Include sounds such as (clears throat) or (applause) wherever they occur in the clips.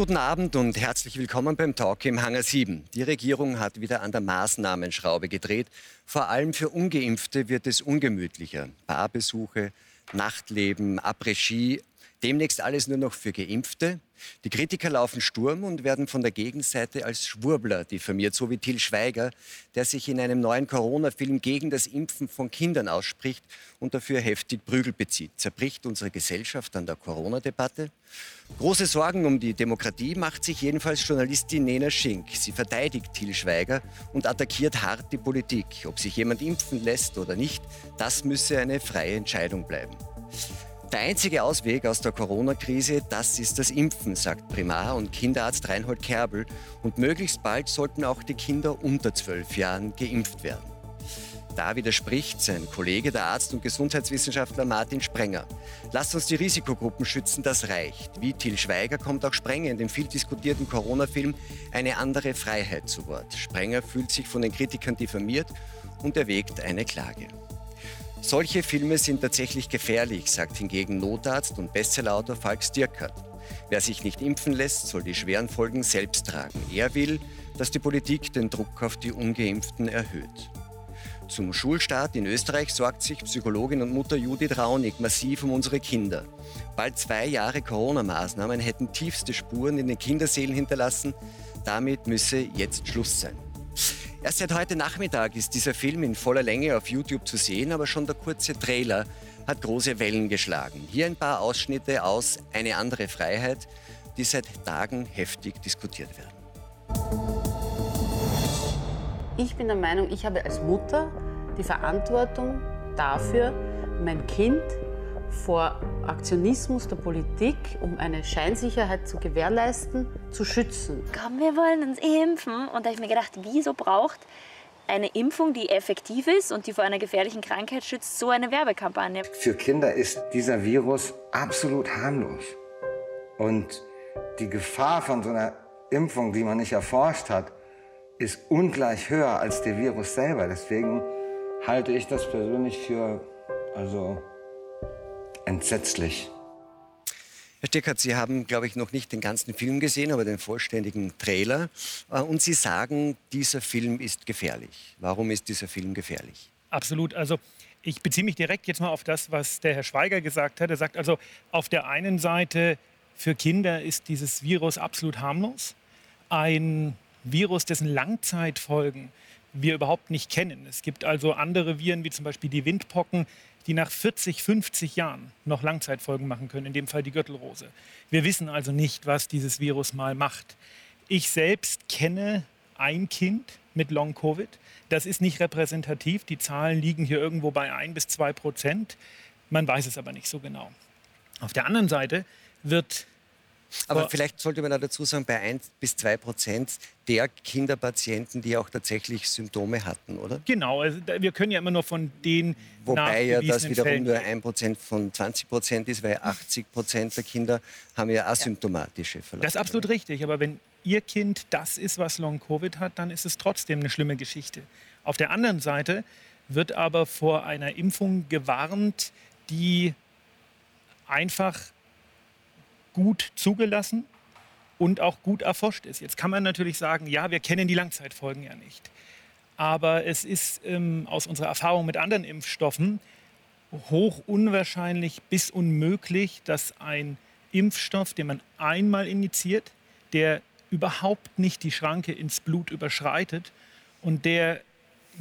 Guten Abend und herzlich willkommen beim Talk im Hangar 7. Die Regierung hat wieder an der Maßnahmenschraube gedreht. Vor allem für Ungeimpfte wird es ungemütlicher. Barbesuche, Nachtleben, Après-Ski, demnächst alles nur noch für Geimpfte. Die Kritiker laufen Sturm und werden von der Gegenseite als Schwurbler diffamiert, so wie Till Schweiger, der sich in einem neuen Corona-Film gegen das Impfen von Kindern ausspricht und dafür heftig Prügel bezieht. Zerbricht unsere Gesellschaft an der Corona-Debatte? Große Sorgen um die Demokratie macht sich jedenfalls Journalistin Nena Schink. Sie verteidigt Till Schweiger und attackiert hart die Politik. Ob sich jemand impfen lässt oder nicht, das müsse eine freie Entscheidung bleiben. Der einzige Ausweg aus der Corona-Krise, das ist das Impfen, sagt Primar- und Kinderarzt Reinhold Kerbel. Und möglichst bald sollten auch die Kinder unter zwölf Jahren geimpft werden. Da widerspricht sein Kollege, der Arzt und Gesundheitswissenschaftler Martin Sprenger. Lasst uns die Risikogruppen schützen, das reicht. Wie Till Schweiger kommt auch Sprenger in dem viel diskutierten Corona-Film Eine andere Freiheit zu Wort. Sprenger fühlt sich von den Kritikern diffamiert und erwägt eine Klage. Solche Filme sind tatsächlich gefährlich, sagt hingegen Notarzt und Bestsellerautor Falk Stierkert. Wer sich nicht impfen lässt, soll die schweren Folgen selbst tragen. Er will, dass die Politik den Druck auf die ungeimpften erhöht. Zum Schulstart in Österreich sorgt sich Psychologin und Mutter Judith Raunig massiv um unsere Kinder. Bald zwei Jahre Corona-Maßnahmen hätten tiefste Spuren in den Kinderseelen hinterlassen. Damit müsse jetzt Schluss sein. Erst seit heute Nachmittag ist dieser Film in voller Länge auf YouTube zu sehen, aber schon der kurze Trailer hat große Wellen geschlagen. Hier ein paar Ausschnitte aus Eine andere Freiheit, die seit Tagen heftig diskutiert werden. Ich bin der Meinung, ich habe als Mutter die Verantwortung dafür, mein Kind vor Aktionismus der Politik, um eine Scheinsicherheit zu gewährleisten, zu schützen. Komm, wir wollen uns impfen. Und da habe ich mir gedacht, wieso braucht eine Impfung, die effektiv ist und die vor einer gefährlichen Krankheit schützt, so eine Werbekampagne? Für Kinder ist dieser Virus absolut harmlos. Und die Gefahr von so einer Impfung, die man nicht erforscht hat, ist ungleich höher als der Virus selber. Deswegen halte ich das persönlich für also entsetzlich. Herr Steckert, Sie haben, glaube ich, noch nicht den ganzen Film gesehen, aber den vollständigen Trailer. Äh, und Sie sagen, dieser Film ist gefährlich. Warum ist dieser Film gefährlich? Absolut. Also ich beziehe mich direkt jetzt mal auf das, was der Herr Schweiger gesagt hat. Er sagt also, auf der einen Seite, für Kinder ist dieses Virus absolut harmlos. Ein Virus, dessen Langzeitfolgen wir überhaupt nicht kennen. Es gibt also andere Viren, wie zum Beispiel die Windpocken, die nach 40, 50 Jahren noch Langzeitfolgen machen können, in dem Fall die Gürtelrose. Wir wissen also nicht, was dieses Virus mal macht. Ich selbst kenne ein Kind mit Long-Covid. Das ist nicht repräsentativ. Die Zahlen liegen hier irgendwo bei 1 bis 2 Prozent. Man weiß es aber nicht so genau. Auf der anderen Seite wird aber vielleicht sollte man da dazu sagen, bei 1 bis 2 Prozent der Kinderpatienten, die auch tatsächlich Symptome hatten, oder? Genau, also wir können ja immer nur von den Wobei ja das wiederum Fällen nur 1 Prozent von 20 Prozent ist, weil 80 Prozent der Kinder haben ja asymptomatische Verläufe. Das ist absolut richtig, aber wenn Ihr Kind das ist, was Long-Covid hat, dann ist es trotzdem eine schlimme Geschichte. Auf der anderen Seite wird aber vor einer Impfung gewarnt, die einfach gut zugelassen und auch gut erforscht ist. Jetzt kann man natürlich sagen, ja, wir kennen die Langzeitfolgen ja nicht. Aber es ist ähm, aus unserer Erfahrung mit anderen Impfstoffen hoch unwahrscheinlich bis unmöglich, dass ein Impfstoff, den man einmal injiziert, der überhaupt nicht die Schranke ins Blut überschreitet und der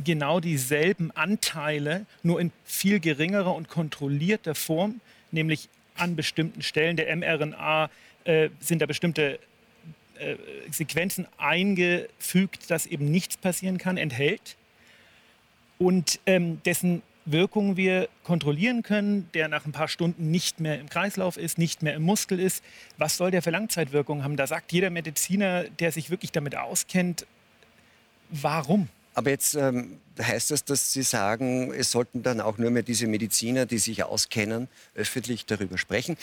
genau dieselben Anteile nur in viel geringerer und kontrollierter Form, nämlich an bestimmten Stellen der mRNA äh, sind da bestimmte äh, Sequenzen eingefügt, dass eben nichts passieren kann, enthält und ähm, dessen Wirkung wir kontrollieren können, der nach ein paar Stunden nicht mehr im Kreislauf ist, nicht mehr im Muskel ist. Was soll der für Langzeitwirkungen haben? Da sagt jeder Mediziner, der sich wirklich damit auskennt, warum? Aber jetzt ähm, heißt das, dass Sie sagen, es sollten dann auch nur mehr diese Mediziner, die sich auskennen, öffentlich darüber sprechen?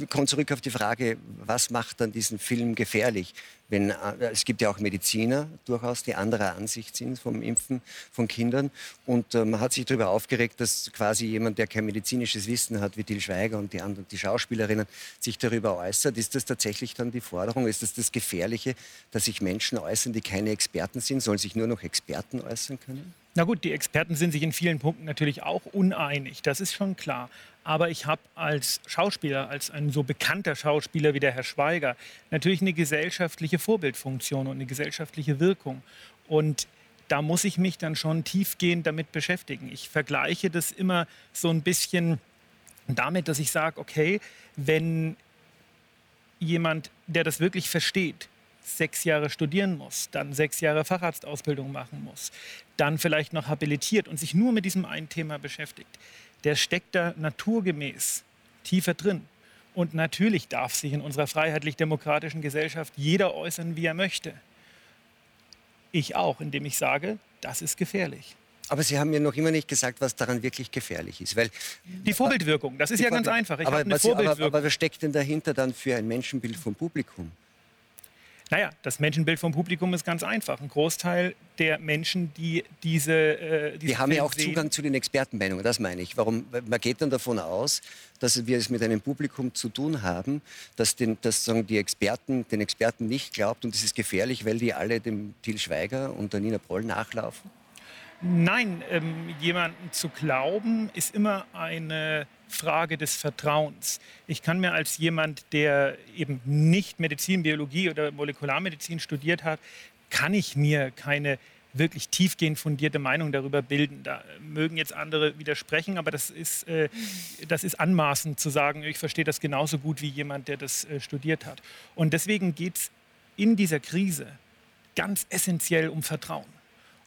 Ich komme zurück auf die Frage, was macht dann diesen Film gefährlich? Wenn, äh, es gibt ja auch Mediziner durchaus, die anderer Ansicht sind vom Impfen von Kindern. Und äh, man hat sich darüber aufgeregt, dass quasi jemand, der kein medizinisches Wissen hat, wie Til Schweiger und die anderen, die Schauspielerinnen, sich darüber äußert. Ist das tatsächlich dann die Forderung? Ist das das Gefährliche, dass sich Menschen äußern, die keine Experten sind? Sollen sich nur noch Experten äußern können? Na gut, die Experten sind sich in vielen Punkten natürlich auch uneinig, das ist schon klar. Aber ich habe als Schauspieler, als ein so bekannter Schauspieler wie der Herr Schweiger, natürlich eine gesellschaftliche Vorbildfunktion und eine gesellschaftliche Wirkung. Und da muss ich mich dann schon tiefgehend damit beschäftigen. Ich vergleiche das immer so ein bisschen damit, dass ich sage, okay, wenn jemand, der das wirklich versteht, sechs Jahre studieren muss, dann sechs Jahre Facharztausbildung machen muss, dann vielleicht noch habilitiert und sich nur mit diesem einen Thema beschäftigt, der steckt da naturgemäß tiefer drin. Und natürlich darf sich in unserer freiheitlich-demokratischen Gesellschaft jeder äußern, wie er möchte. Ich auch, indem ich sage, das ist gefährlich. Aber Sie haben mir noch immer nicht gesagt, was daran wirklich gefährlich ist. Weil die Vorbildwirkung, das ist ja ganz einfach. Ich aber, was, aber, aber was steckt denn dahinter dann für ein Menschenbild vom Publikum? Naja, das Menschenbild vom Publikum ist ganz einfach. Ein Großteil der Menschen, die diese. Äh, diese die haben ja auch Zugang zu den Expertenmeinungen, das meine ich. Warum? Man geht dann davon aus, dass wir es mit einem Publikum zu tun haben, das, den, das sagen die Experten, den Experten nicht glaubt und das ist gefährlich, weil die alle dem Til Schweiger und der Nina Proll nachlaufen? Nein, ähm, jemanden zu glauben ist immer eine Frage des Vertrauens. Ich kann mir als jemand, der eben nicht Medizin, Biologie oder Molekularmedizin studiert hat, kann ich mir keine wirklich tiefgehend fundierte Meinung darüber bilden. Da mögen jetzt andere widersprechen, aber das ist, äh, das ist anmaßend zu sagen, ich verstehe das genauso gut wie jemand, der das äh, studiert hat. Und deswegen geht es in dieser Krise ganz essentiell um Vertrauen.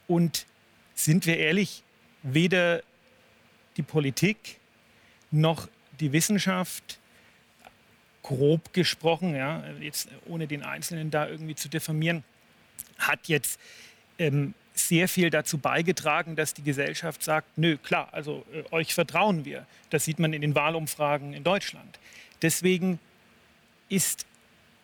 Und sind wir ehrlich, weder die Politik noch die Wissenschaft, grob gesprochen, ja, jetzt ohne den Einzelnen da irgendwie zu diffamieren, hat jetzt ähm, sehr viel dazu beigetragen, dass die Gesellschaft sagt, nö, klar, also äh, euch vertrauen wir. Das sieht man in den Wahlumfragen in Deutschland. Deswegen ist,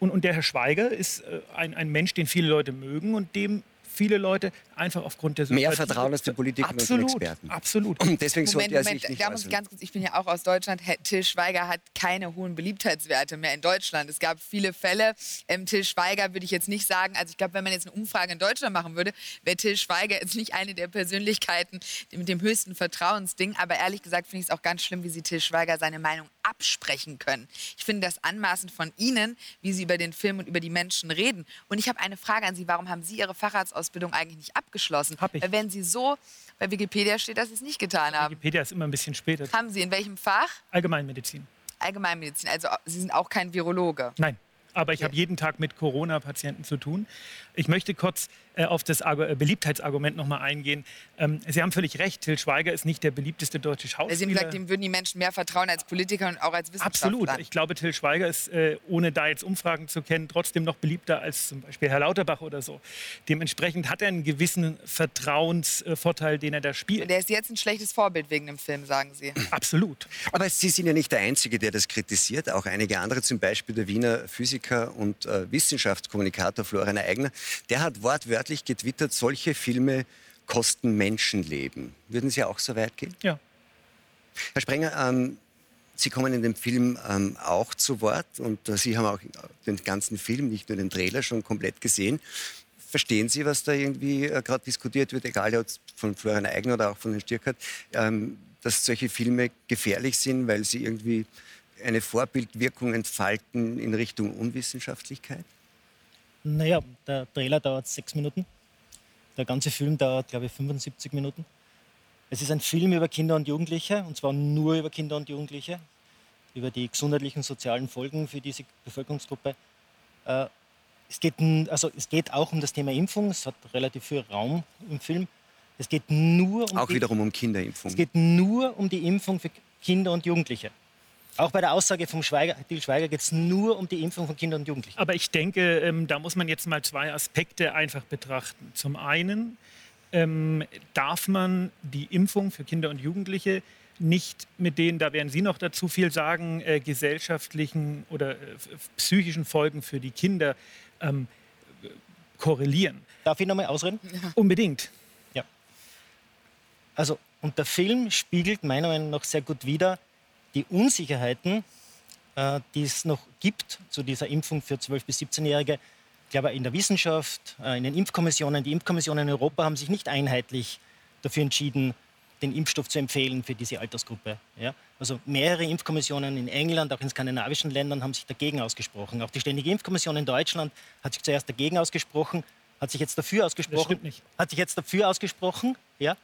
und, und der Herr Schweiger ist äh, ein, ein Mensch, den viele Leute mögen und dem viele Leute einfach aufgrund der Sympathie. Mehr Vertrauen als die Politiker und den Experten. Absolut. Und deswegen Moment, sollte er Moment, sich nicht da muss ich ganz kurz, ich bin ja auch aus Deutschland. Till Schweiger hat keine hohen Beliebtheitswerte mehr in Deutschland. Es gab viele Fälle. Ähm, Till Schweiger würde ich jetzt nicht sagen, also ich glaube, wenn man jetzt eine Umfrage in Deutschland machen würde, wäre Till Schweiger jetzt nicht eine der Persönlichkeiten mit dem höchsten Vertrauensding. Aber ehrlich gesagt finde ich es auch ganz schlimm, wie sie Till Schweiger seine Meinung absprechen können. Ich finde das anmaßend von Ihnen, wie Sie über den Film und über die Menschen reden. Und ich habe eine Frage an Sie. Warum haben Sie Ihre Facharztausbildung eigentlich nicht abgeschlossen? Hab ich. Weil wenn Sie so, bei Wikipedia steht, dass Sie es nicht getan haben. Wikipedia ist immer ein bisschen später. Haben Sie in welchem Fach? Allgemeinmedizin. Allgemeinmedizin. Also Sie sind auch kein Virologe. Nein aber ich habe jeden Tag mit Corona-Patienten zu tun. Ich möchte kurz auf das äh, Beliebtheitsargument noch mal eingehen. Ähm, Sie haben völlig recht, Till Schweiger ist nicht der beliebteste deutsche Schauspieler. Sie haben gesagt, dem würden die Menschen mehr vertrauen als Politiker und auch als Wissenschaftler. Absolut. Ich glaube, Till Schweiger ist, äh, ohne da jetzt Umfragen zu kennen, trotzdem noch beliebter als zum Beispiel Herr Lauterbach oder so. Dementsprechend hat er einen gewissen Vertrauensvorteil, den er da spielt. Und er ist jetzt ein schlechtes Vorbild wegen dem Film, sagen Sie. Absolut. Aber Sie sind ja nicht der Einzige, der das kritisiert. Auch einige andere, zum Beispiel der Wiener Physiker und äh, Wissenschaftskommunikator Florian Eigner, der hat wortwörtlich getwittert, solche Filme kosten Menschenleben. Würden Sie auch so weit gehen? Ja. Herr Sprenger, ähm, Sie kommen in dem Film ähm, auch zu Wort und äh, Sie haben auch den ganzen Film, nicht nur den Trailer, schon komplett gesehen. Verstehen Sie, was da irgendwie äh, gerade diskutiert wird, egal ob von Florian Eigner oder auch von Herrn Stirkert, ähm, dass solche Filme gefährlich sind, weil sie irgendwie eine Vorbildwirkung entfalten in Richtung Unwissenschaftlichkeit? Naja, der Trailer dauert sechs Minuten. Der ganze Film dauert, glaube ich, 75 Minuten. Es ist ein Film über Kinder und Jugendliche, und zwar nur über Kinder und Jugendliche, über die gesundheitlichen und sozialen Folgen für diese Bevölkerungsgruppe. Äh, es geht, also es geht auch um das Thema Impfung, es hat relativ viel Raum im Film. Es geht nur um auch wiederum um Kinderimpfung. Es geht nur um die Impfung für Kinder und Jugendliche. Auch bei der Aussage vom Schweiger, Til Schweiger geht es nur um die Impfung von Kindern und Jugendlichen. Aber ich denke, ähm, da muss man jetzt mal zwei Aspekte einfach betrachten. Zum einen ähm, darf man die Impfung für Kinder und Jugendliche nicht mit den, da werden Sie noch dazu viel sagen, äh, gesellschaftlichen oder äh, psychischen Folgen für die Kinder ähm, korrelieren. Darf ich nochmal ausreden? Ja. Unbedingt. Ja. Also, und der Film spiegelt meiner Meinung nach sehr gut wider die Unsicherheiten, äh, die es noch gibt zu dieser Impfung für 12- bis 17-Jährige. Ich glaube, in der Wissenschaft, äh, in den Impfkommissionen, die Impfkommissionen in Europa haben sich nicht einheitlich dafür entschieden, den Impfstoff zu empfehlen für diese Altersgruppe. Ja? Also mehrere Impfkommissionen in England, auch in skandinavischen Ländern haben sich dagegen ausgesprochen. Auch die Ständige Impfkommission in Deutschland hat sich zuerst dagegen ausgesprochen, hat sich jetzt dafür ausgesprochen. Stimmt nicht. Hat sich jetzt dafür ausgesprochen, ja?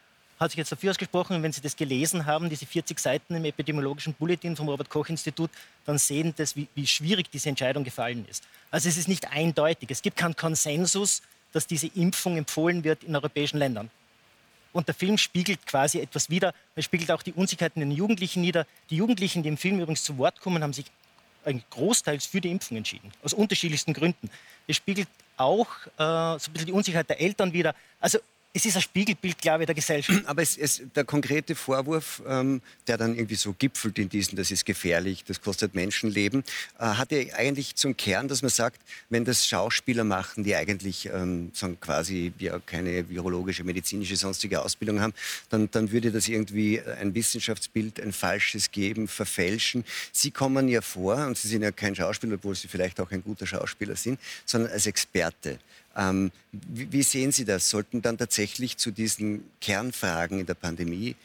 Hat sich jetzt dafür ausgesprochen, und wenn Sie das gelesen haben, diese 40 Seiten im epidemiologischen Bulletin vom Robert-Koch-Institut, dann sehen Sie, wie, wie schwierig diese Entscheidung gefallen ist. Also es ist nicht eindeutig. Es gibt keinen Konsensus, dass diese Impfung empfohlen wird in europäischen Ländern. Und der Film spiegelt quasi etwas wider. Er spiegelt auch die Unsicherheiten in den Jugendlichen nieder. Die Jugendlichen, die im Film übrigens zu Wort kommen, haben sich großteils für die Impfung entschieden. Aus unterschiedlichsten Gründen. Es spiegelt auch äh, so ein bisschen die Unsicherheit der Eltern wider. Also es ist ein Spiegelbild, glaube ich, der Gesellschaft. (clears throat) Aber es, es, der konkrete Vorwurf, ähm, der dann irgendwie so gipfelt in diesen, das ist gefährlich, das kostet Menschenleben, äh, hat ja eigentlich zum Kern, dass man sagt, wenn das Schauspieler machen, die eigentlich ähm, sagen, quasi ja, keine virologische, medizinische, sonstige Ausbildung haben, dann, dann würde das irgendwie ein Wissenschaftsbild, ein falsches geben, verfälschen. Sie kommen ja vor, und Sie sind ja kein Schauspieler, obwohl Sie vielleicht auch ein guter Schauspieler sind, sondern als Experte. Ähm, wie, wie, sehen Sie das? Sollten dann tatsächlich zu diesen Kernfragen in der Pandemie,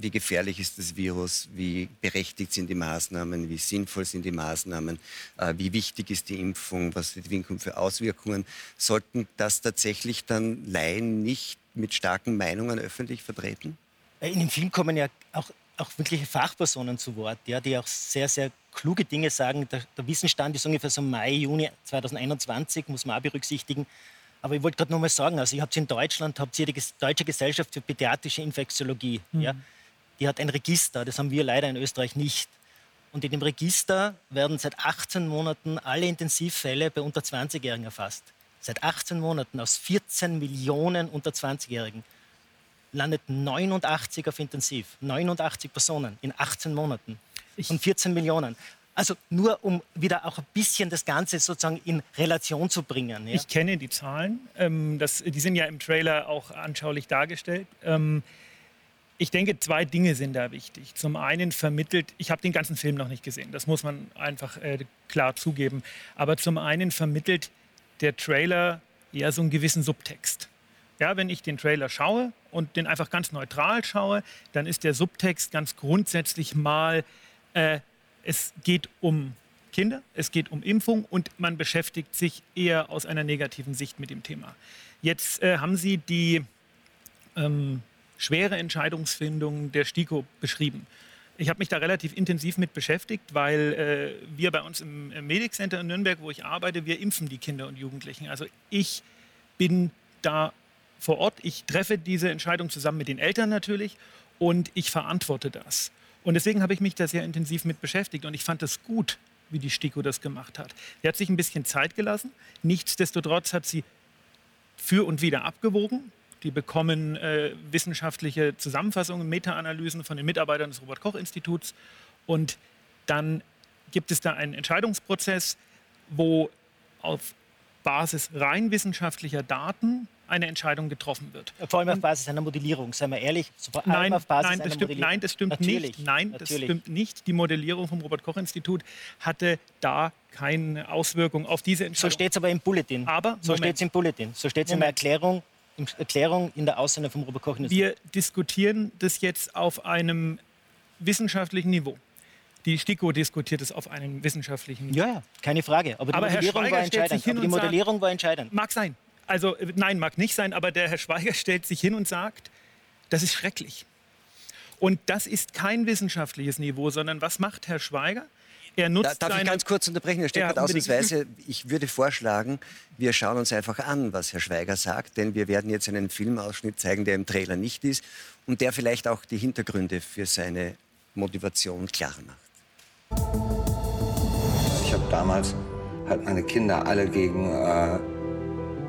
wie gefährlich ist das Virus, wie berechtigt sind die Maßnahmen, wie sinnvoll sind die Maßnahmen, äh, wie wichtig ist die Impfung, was hat die Impfung für Auswirkungen, sollten das tatsächlich dann Laien nicht mit starken Meinungen öffentlich vertreten? In dem Film kommen ja auch auch wirkliche Fachpersonen zu Wort, ja, die auch sehr, sehr kluge Dinge sagen. Der, der Wissensstand ist ungefähr so Mai, Juni 2021, muss man auch berücksichtigen. Aber ich wollte gerade noch mal sagen, also ihr habt in Deutschland, habt ihr die Deutsche Gesellschaft für Pädiatrische Infektiologie. Mhm. Ja, die hat ein Register, das haben wir leider in Österreich nicht. Und in dem Register werden seit 18 Monaten alle Intensivfälle bei unter 20-Jährigen erfasst. Seit 18 Monaten aus 14 Millionen unter 20-Jährigen landet 89 auf Intensiv. 89 Personen in 18 Monaten von 14 Millionen. Also nur um wieder auch ein bisschen das Ganze sozusagen in Relation zu bringen. Ja? Ich kenne die Zahlen. Ähm, das, die sind ja im Trailer auch anschaulich dargestellt. Ähm, ich denke, zwei Dinge sind da wichtig. Zum einen vermittelt, ich habe den ganzen Film noch nicht gesehen, das muss man einfach äh, klar zugeben. Aber zum einen vermittelt der Trailer eher so einen gewissen Subtext. Ja, wenn ich den Trailer schaue und den einfach ganz neutral schaue, dann ist der Subtext ganz grundsätzlich mal, äh, es geht um Kinder, es geht um Impfung und man beschäftigt sich eher aus einer negativen Sicht mit dem Thema. Jetzt äh, haben Sie die ähm, schwere Entscheidungsfindung der STIKO beschrieben. Ich habe mich da relativ intensiv mit beschäftigt, weil äh, wir bei uns im, im Medic Center in Nürnberg, wo ich arbeite, wir impfen die Kinder und Jugendlichen. Also ich bin da vor Ort. Ich treffe diese Entscheidung zusammen mit den Eltern natürlich und ich verantworte das. Und deswegen habe ich mich da sehr intensiv mit beschäftigt und ich fand es gut, wie die STIKO das gemacht hat. Sie hat sich ein bisschen Zeit gelassen. Nichtsdestotrotz hat sie für und wieder abgewogen. Die bekommen äh, wissenschaftliche Zusammenfassungen, Meta-Analysen von den Mitarbeitern des Robert-Koch-Instituts. Und dann gibt es da einen Entscheidungsprozess, wo auf Basis rein wissenschaftlicher Daten eine Entscheidung getroffen wird. Vor allem auf Basis einer Modellierung, seien wir ehrlich. Vor allem nein, auf Basis nein, das stimmt, nein, das stimmt Natürlich. nicht. Nein, Natürlich. das stimmt nicht. Die Modellierung vom Robert-Koch-Institut hatte da keine Auswirkung auf diese Entscheidung. So steht es aber im Bulletin. Aber, so steht es im Bulletin. So steht es in der Erklärung, in Erklärung in der Aussendung vom Robert-Koch-Institut. Wir diskutieren das jetzt auf einem wissenschaftlichen Niveau. Die STIKO diskutiert es auf einem wissenschaftlichen Niveau. Ja, ja, keine Frage. Aber die Aber Modellierung war entscheidend. Aber die Modellierung sagt, war entscheidend. Mag sein also nein, mag nicht sein, aber der Herr Schweiger stellt sich hin und sagt, das ist schrecklich. Und das ist kein wissenschaftliches Niveau, sondern was macht Herr Schweiger? Er nutzt da, darf ich ganz kurz unterbrechen, Herr Steckert, ja, ausnahmsweise. Ich würde vorschlagen, wir schauen uns einfach an, was Herr Schweiger sagt, denn wir werden jetzt einen Filmausschnitt zeigen, der im Trailer nicht ist und der vielleicht auch die Hintergründe für seine Motivation klar macht. Ich habe damals halt meine Kinder alle gegen äh,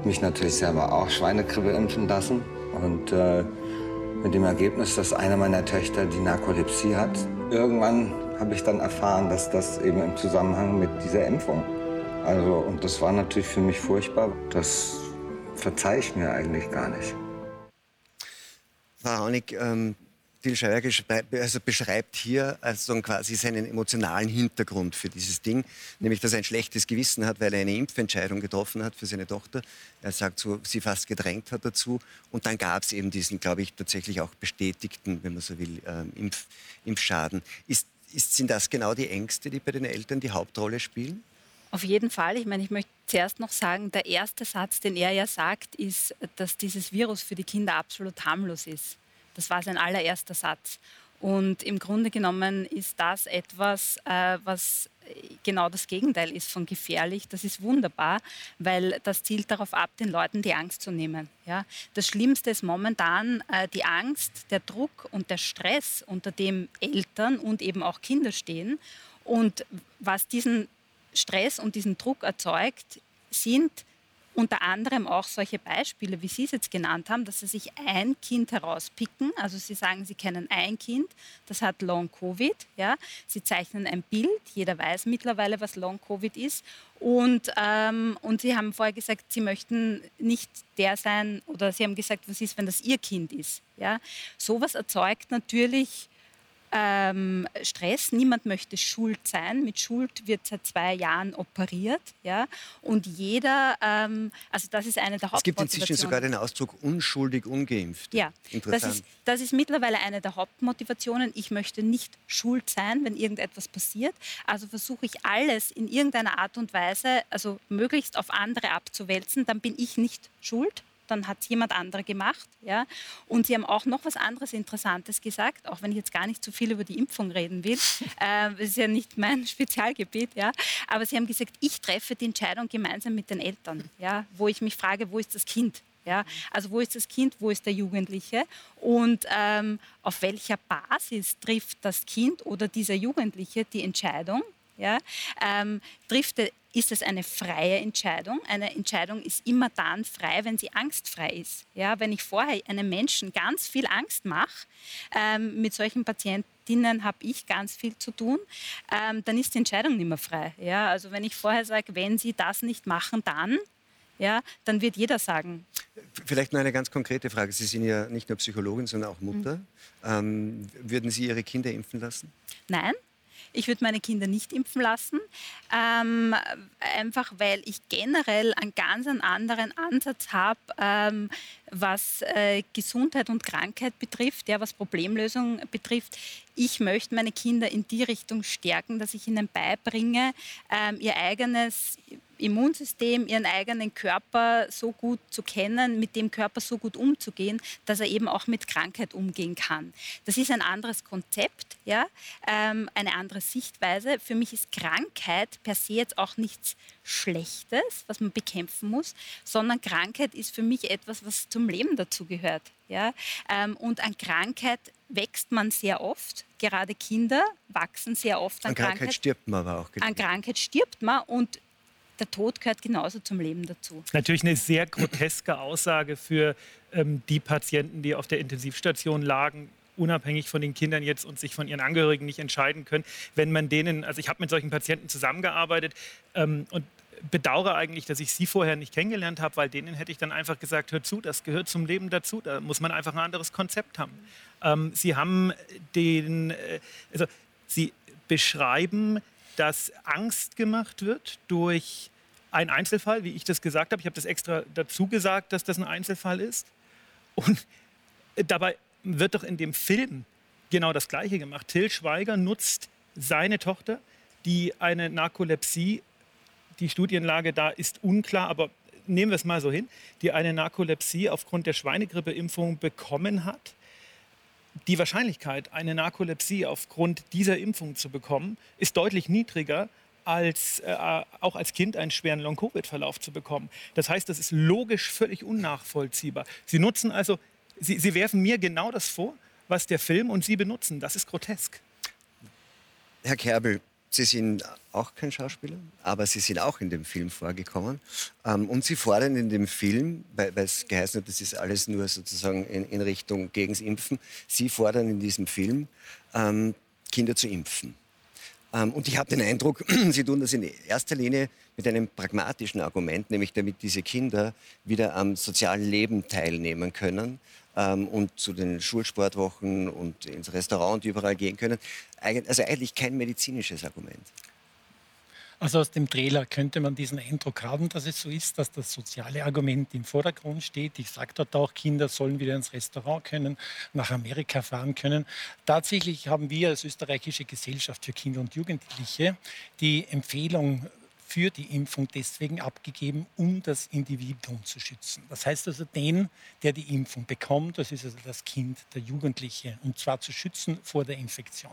mich natürlich selber auch Schweinegrippe impfen lassen. Und äh, mit dem Ergebnis, dass eine meiner Töchter die Narkolepsie hat. Irgendwann habe ich dann erfahren, dass das eben im Zusammenhang mit dieser Impfung. Also, und das war natürlich für mich furchtbar. Das verzeihe ich mir eigentlich gar nicht. Frau Honig, ähm, Til Scheuer also beschreibt hier also quasi seinen emotionalen Hintergrund für dieses Ding, nämlich dass er ein schlechtes Gewissen hat, weil er eine Impfentscheidung getroffen hat für seine Tochter. Er sagt so, sie fast gedrängt hat dazu. Und dann gab es eben diesen, glaube ich, tatsächlich auch bestätigten, wenn man so will, ähm, Impf, Impfschaden. Ist, ist, sind das genau die Ängste, die bei den Eltern die Hauptrolle spielen? Auf jeden Fall. Ich meine, ich möchte zuerst noch sagen, der erste Satz, den er ja sagt, ist, dass dieses Virus für die Kinder absolut harmlos ist. Das war sein allererster Satz. Und im Grunde genommen ist das etwas, äh, was genau das Gegenteil ist von gefährlich. Das ist wunderbar, weil das zielt darauf ab, den Leuten die Angst zu nehmen. Ja? Das Schlimmste ist momentan äh, die Angst, der Druck und der Stress, unter dem Eltern und eben auch Kinder stehen. Und was diesen Stress und diesen Druck erzeugt, sind unter anderem auch solche Beispiele, wie Sie es jetzt genannt haben, dass Sie sich ein Kind herauspicken. Also Sie sagen, Sie kennen ein Kind, das hat Long-Covid. Ja? Sie zeichnen ein Bild, jeder weiß mittlerweile, was Long-Covid ist. Und, ähm, und Sie haben vorher gesagt, Sie möchten nicht der sein, oder Sie haben gesagt, was ist, wenn das Ihr Kind ist. Ja? Sowas erzeugt natürlich ähm, Stress. Niemand möchte schuld sein. Mit Schuld wird seit zwei Jahren operiert. Ja? Und jeder, ähm, also das ist eine der Hauptmotivationen. Es gibt inzwischen sogar den Ausdruck unschuldig ungeimpft. Ja, das ist, das ist mittlerweile eine der Hauptmotivationen. Ich möchte nicht schuld sein, wenn irgendetwas passiert. Also versuche ich alles in irgendeiner Art und Weise, also möglichst auf andere abzuwälzen. Dann bin ich nicht schuld dann hat es jemand anderer gemacht. Ja? Und Sie haben auch noch was anderes Interessantes gesagt, auch wenn ich jetzt gar nicht zu viel über die Impfung reden will. (laughs) äh, das ist ja nicht mein (laughs) Spezialgebiet. Ja? Aber Sie haben gesagt, ich treffe die Entscheidung gemeinsam mit den Eltern, ja? wo ich mich frage, wo ist das Kind? Ja, also wo ist das Kind, wo ist der Jugendliche und ähm, auf welcher Basis trifft das Kind oder dieser Jugendliche die Entscheidung? Ja, ähm, trifft ist es eine freie Entscheidung. Eine Entscheidung ist immer dann frei, wenn sie angstfrei ist. Ja, wenn ich vorher einem Menschen ganz viel Angst mache, ähm, mit solchen Patientinnen habe ich ganz viel zu tun, ähm, dann ist die Entscheidung nicht mehr frei. Ja, also wenn ich vorher sage, wenn Sie das nicht machen, dann, ja, dann wird jeder sagen. Vielleicht nur eine ganz konkrete Frage. Sie sind ja nicht nur Psychologin, sondern auch Mutter. Mhm. Ähm, würden Sie Ihre Kinder impfen lassen? Nein, ich würde meine Kinder nicht impfen lassen, ähm, einfach weil ich generell einen ganz anderen Ansatz habe, ähm, was äh, Gesundheit und Krankheit betrifft, ja, was Problemlösung betrifft. Ich möchte meine Kinder in die Richtung stärken, dass ich ihnen beibringe, ähm, ihr eigenes Immunsystem, ihren eigenen Körper so gut zu kennen, mit dem Körper so gut umzugehen, dass er eben auch mit Krankheit umgehen kann. Das ist ein anderes Konzept, ja, ähm, eine andere Sichtweise. Für mich ist Krankheit per se jetzt auch nichts Schlechtes, was man bekämpfen muss, sondern Krankheit ist für mich etwas, was zum Leben dazugehört. Ja? Ähm, und an Krankheit wächst man sehr oft. Gerade Kinder wachsen sehr oft an, an Krankheit. Krankheit stirbt man aber auch. An Krankheit stirbt man und der Tod gehört genauso zum Leben dazu. Natürlich eine sehr groteske Aussage für ähm, die Patienten, die auf der Intensivstation lagen unabhängig von den Kindern jetzt und sich von ihren Angehörigen nicht entscheiden können, wenn man denen, also ich habe mit solchen Patienten zusammengearbeitet ähm, und bedauere eigentlich, dass ich sie vorher nicht kennengelernt habe, weil denen hätte ich dann einfach gesagt, hör zu, das gehört zum Leben dazu, da muss man einfach ein anderes Konzept haben. Ähm, sie haben den, äh, also sie beschreiben, dass Angst gemacht wird durch ein Einzelfall, wie ich das gesagt habe. Ich habe das extra dazu gesagt, dass das ein Einzelfall ist. Und dabei wird doch in dem Film genau das Gleiche gemacht. Till Schweiger nutzt seine Tochter, die eine Narkolepsie, die Studienlage da ist unklar, aber nehmen wir es mal so hin, die eine Narkolepsie aufgrund der Schweinegrippeimpfung bekommen hat. Die Wahrscheinlichkeit, eine Narkolepsie aufgrund dieser Impfung zu bekommen, ist deutlich niedriger als äh, auch als Kind einen schweren Long-Covid-Verlauf zu bekommen. Das heißt, das ist logisch völlig unnachvollziehbar. Sie nutzen also, Sie, Sie werfen mir genau das vor, was der Film und Sie benutzen. Das ist grotesk. Herr Kerbel, Sie sind auch kein Schauspieler, aber Sie sind auch in dem Film vorgekommen. Ähm, und Sie fordern in dem Film, weil, es geheißen hat, das ist alles nur sozusagen in, in Richtung gegens Impfen, Sie fordern in diesem Film, ähm, Kinder zu impfen. Ähm, und ich habe den Eindruck, (clears throat) Sie tun das in erster Linie mit einem pragmatischen Argument, nämlich damit diese Kinder wieder am sozialen Leben teilnehmen können ähm, und zu den Schulsportwochen und ins Restaurant und überall gehen können. Also eigentlich kein medizinisches Argument. Also aus dem Trailer könnte man diesen Eindruck haben, dass es so ist, dass das soziale Argument im Vordergrund steht. Ich sage dort auch, Kinder sollen wieder ins Restaurant können, nach Amerika fahren können. Tatsächlich haben wir als österreichische Gesellschaft für Kinder und Jugendliche die Empfehlung für die Impfung deswegen abgegeben, um das Individuum zu schützen. Das heißt also den, der die Impfung bekommt, das ist also das Kind, der Jugendliche, und zwar zu schützen vor der Infektion.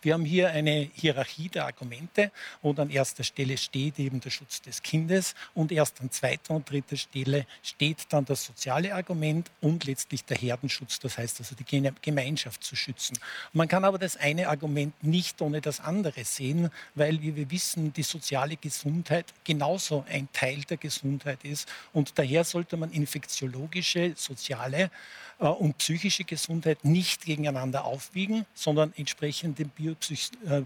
Wir haben hier eine Hierarchie der Argumente und an erster Stelle steht eben der Schutz des Kindes und erst an zweiter und dritter Stelle steht dann das soziale Argument und letztlich der Herdenschutz, das heißt also die Gemeinschaft zu schützen. Man kann aber das eine Argument nicht ohne das andere sehen, weil, wie wir wissen, die soziale Gesundheit Gesundheit genauso ein Teil der Gesundheit ist. Und daher sollte man infektiologische, soziale und psychische Gesundheit nicht gegeneinander aufwiegen, sondern entsprechend dem Biopsych äh,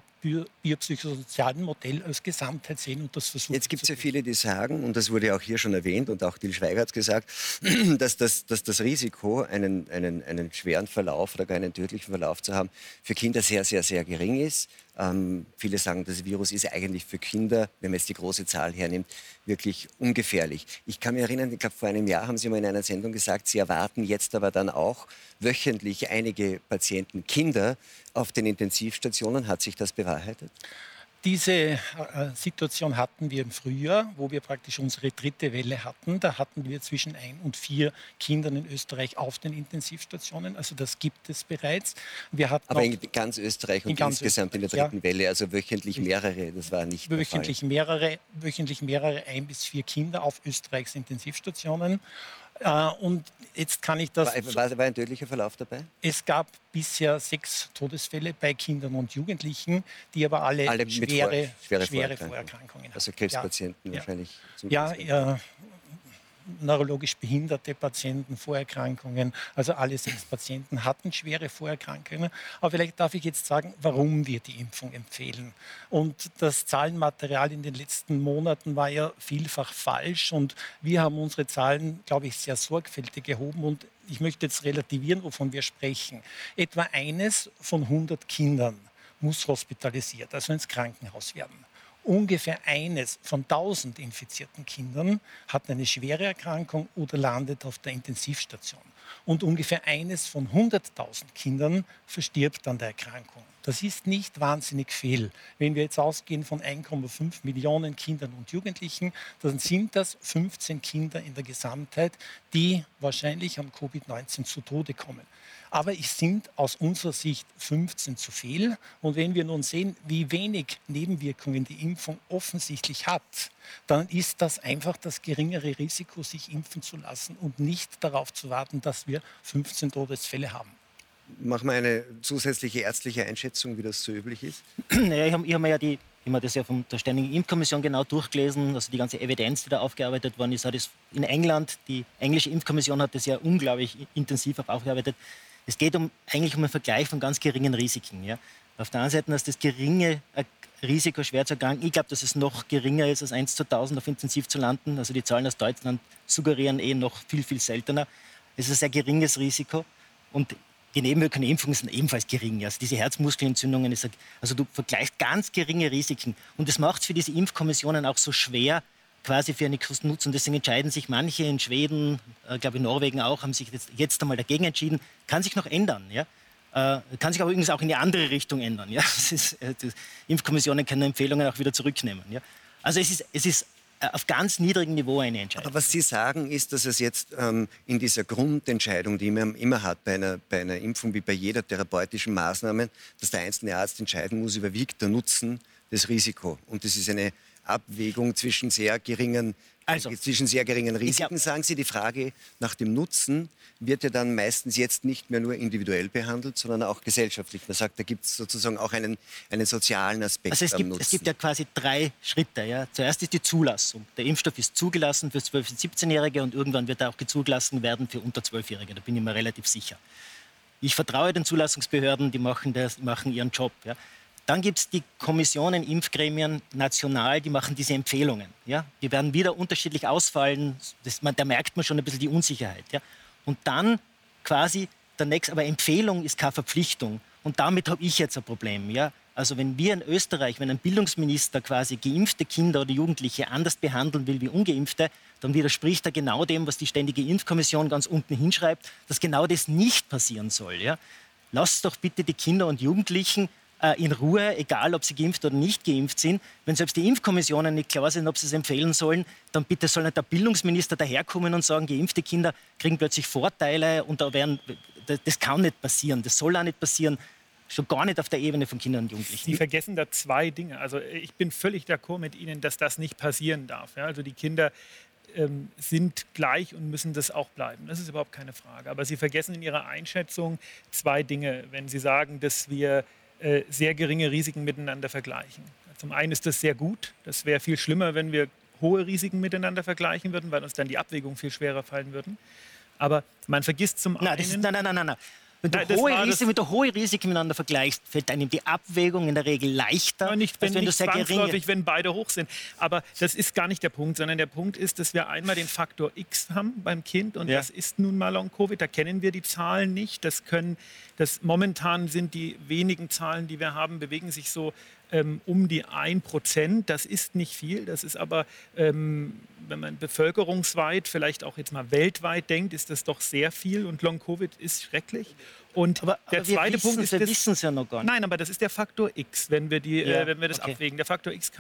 biopsychosozialen Modell als Gesamtheit sehen und das versuchen. Jetzt gibt es ja viele, die sagen, und das wurde auch hier schon erwähnt und auch Til Schweiger hat es gesagt, (clears throat) dass das, dass das Risiko, einen, einen, einen schweren Verlauf oder gar einen tödlichen Verlauf zu haben, für Kinder sehr, sehr, sehr gering ist. Ähm, viele sagen, das Virus ist eigentlich für Kinder, wenn man jetzt die große Zahl hernimmt, wirklich ungefährlich. Ich kann mich erinnern, ich glaube, vor einem Jahr haben Sie mal in einer Sendung gesagt, Sie erwarten jetzt aber dann auch wöchentlich einige Patienten, Kinder auf den Intensivstationen. Hat sich das bewahrheitet? Diese äh, Situation hatten wir im Frühjahr, wo wir praktisch unsere dritte Welle hatten. Da hatten wir zwischen ein und vier Kindern in Österreich auf den Intensivstationen. Also das gibt es bereits. Wir hatten Aber in ganz Österreich und in ganz insgesamt Österreich, in der dritten ja. Welle, also wöchentlich mehrere, das war nicht wöchentlich mehrere, Wöchentlich mehrere, ein bis vier Kinder auf Österreichs Intensivstationen. Äh, und jetzt kann ich das. War, war, ein tödlicher Verlauf dabei? Es gab bisher sechs Todesfälle bei Kindern und Jugendlichen, die aber alle, alle schwere, schwere, schwere Vorerkrankungen haben. Also Krebspatienten ja. wahrscheinlich. Ja, ja, neurologisch behinderte Patienten, Vorerkrankungen. Also alle sechs Patienten hatten schwere Vorerkrankungen. Aber vielleicht darf ich jetzt sagen, warum wir die Impfung empfehlen. Und das Zahlenmaterial in den letzten Monaten war ja vielfach falsch. Und wir haben unsere Zahlen, glaube ich, sehr sorgfältig gehoben. Und ich möchte jetzt relativieren, wovon wir sprechen. Etwa eines von 100 Kindern muss hospitalisiert, also ins Krankenhaus werden ungefähr eines von 1000 infizierten Kindern hat eine schwere Erkrankung oder landet auf der Intensivstation. Und ungefähr eines von 100.000 Kindern verstirbt an der Erkrankung. Das ist nicht wahnsinnig viel. Wenn wir jetzt ausgehen von 1,5 Millionen Kindern und Jugendlichen, dann sind das 15 Kinder in der Gesamtheit, die wahrscheinlich an Covid-19 zu Tode kommen. Aber es sind aus unserer Sicht 15 zu viel. Und wenn wir nun sehen, wie wenig Nebenwirkungen die Impfung offensichtlich hat, dann ist das einfach das geringere Risiko, sich impfen zu lassen und nicht darauf zu warten, dass wir 15 Todesfälle haben. Machen wir eine zusätzliche ärztliche Einschätzung, wie das so üblich ist? Naja, ich habe hab mir ja die ich habe das ja von der Ständigen Impfkommission genau durchgelesen, also die ganze Evidenz, die da aufgearbeitet worden ist, hat es in England, die englische Impfkommission hat das ja unglaublich intensiv aufgearbeitet. Es geht um, eigentlich um einen Vergleich von ganz geringen Risiken. Ja. Auf der einen Seite ist das geringe äh, Risiko, schwer zu erkranken. Ich glaube, dass es noch geringer ist, als 1 zu 1000 auf Intensiv zu landen. Also die Zahlen aus Deutschland suggerieren eh noch viel, viel seltener. Es ist ein sehr geringes Risiko. Und die Nebenwirkungen der Impfung sind ebenfalls gering. Also diese Herzmuskelentzündungen, ist, also du vergleichst ganz geringe Risiken. Und das macht es für diese Impfkommissionen auch so schwer, quasi für eine Kosten-Nutzen. Deswegen entscheiden sich manche in Schweden, äh, glaube in Norwegen auch, haben sich jetzt, jetzt einmal dagegen entschieden. Kann sich noch ändern. Ja? Äh, kann sich aber übrigens auch in die andere Richtung ändern. Ja? (laughs) Ist, äh, Impfkommissionen können Empfehlungen auch wieder zurücknehmen. Ja? Also es ist, es ist äh, auf ganz niedrigem Niveau eine Entscheidung. Aber was Sie sagen, ist, dass es jetzt ähm, in dieser Grundentscheidung, die man immer hat bei einer, bei einer Impfung wie bei jeder therapeutischen Maßnahme, dass der einzelne Arzt entscheiden muss, überwiegt der Nutzen das Risiko. Und das ist eine Abwägung zwischen sehr geringen Also, zwischen sehr geringen Risiken, glaub, sagen Sie. Die Frage nach dem Nutzen wird ja dann meistens jetzt nicht mehr nur individuell behandelt, sondern auch gesellschaftlich. Man sagt, da gibt es sozusagen auch einen, einen sozialen Aspekt also es am gibt, Nutzen. Es gibt ja quasi drei Schritte. Ja. Zuerst ist die Zulassung. Der Impfstoff ist zugelassen für 12- und 17-Jährige und irgendwann wird er auch zugelassen werden für unter 12-Jährige. Da bin ich mir relativ sicher. Ich vertraue den Zulassungsbehörden, die machen, das, machen ihren Job. Ja. Dann gibt es die Kommissionen, Impfgremien national, die machen diese Empfehlungen. Ja? Die werden wieder unterschiedlich ausfallen. Das, man, da merkt man schon ein bisschen die Unsicherheit. Ja? Und dann quasi der nächste, aber Empfehlung ist keine Verpflichtung. Und damit habe ich jetzt ein Problem. Ja? Also wenn wir in Österreich, wenn ein Bildungsminister quasi geimpfte Kinder oder Jugendliche anders behandeln will wie ungeimpfte, dann widerspricht er genau dem, was die Ständige Impfkommission ganz unten hinschreibt, dass genau das nicht passieren soll. Ja? Lasst doch bitte die Kinder und Jugendlichen äh, in Ruhe, egal ob sie geimpft oder nicht geimpft sind. Wenn selbst die Impfkommissionen nicht klar sind, ob sie es empfehlen sollen, dann bitte soll nicht der Bildungsminister daherkommen und sagen, geimpfte Kinder kriegen plötzlich Vorteile und da werden, das kann nicht passieren, das soll auch nicht passieren. Schon gar nicht auf der Ebene von Kindern und Jugendlichen. Sie vergessen da zwei Dinge. Also ich bin völlig d'accord mit Ihnen, dass das nicht passieren darf. Ja, also die Kinder ähm, sind gleich und müssen das auch bleiben. Das ist überhaupt keine Frage. Aber Sie vergessen in Ihrer Einschätzung zwei Dinge, wenn Sie sagen, dass wir äh, sehr geringe Risiken miteinander vergleichen. Zum einen ist das sehr gut. Das wäre viel schlimmer, wenn wir hohe Risiken miteinander vergleichen würden, weil uns dann die Abwägungen viel schwerer fallen würden. Aber man vergisst zum nein, einen... Ist, nein, nein, nein, nein. Wenn du, Nein, hohe Risiken, wenn du hohe Risiken miteinander vergleichst, fällt einem die Abwägung in der Regel leichter, ja, nicht, wenn, als wenn nicht du sehr geringe... wenn beide hoch sind. Aber das ist gar nicht der Punkt, sondern der Punkt ist, dass wir einmal den Faktor X haben beim Kind und ja. das ist nun mal Long-Covid. Da kennen wir die Zahlen nicht. Das können, das momentan sind die wenigen Zahlen, die wir haben, bewegen sich so ähm, um die 1 Prozent. Das ist nicht viel. Das ist aber, ähm, wenn man bevölkerungsweit, vielleicht auch jetzt mal weltweit denkt, ist das doch sehr viel. Und Long-Covid ist schrecklich. Und aber, der aber zweite Punkt ist, wir wissen es ja noch gar nicht. Nein, aber das ist der Faktor X, wenn wir, die, ja, äh, wenn wir das okay. abwägen. Der Faktor X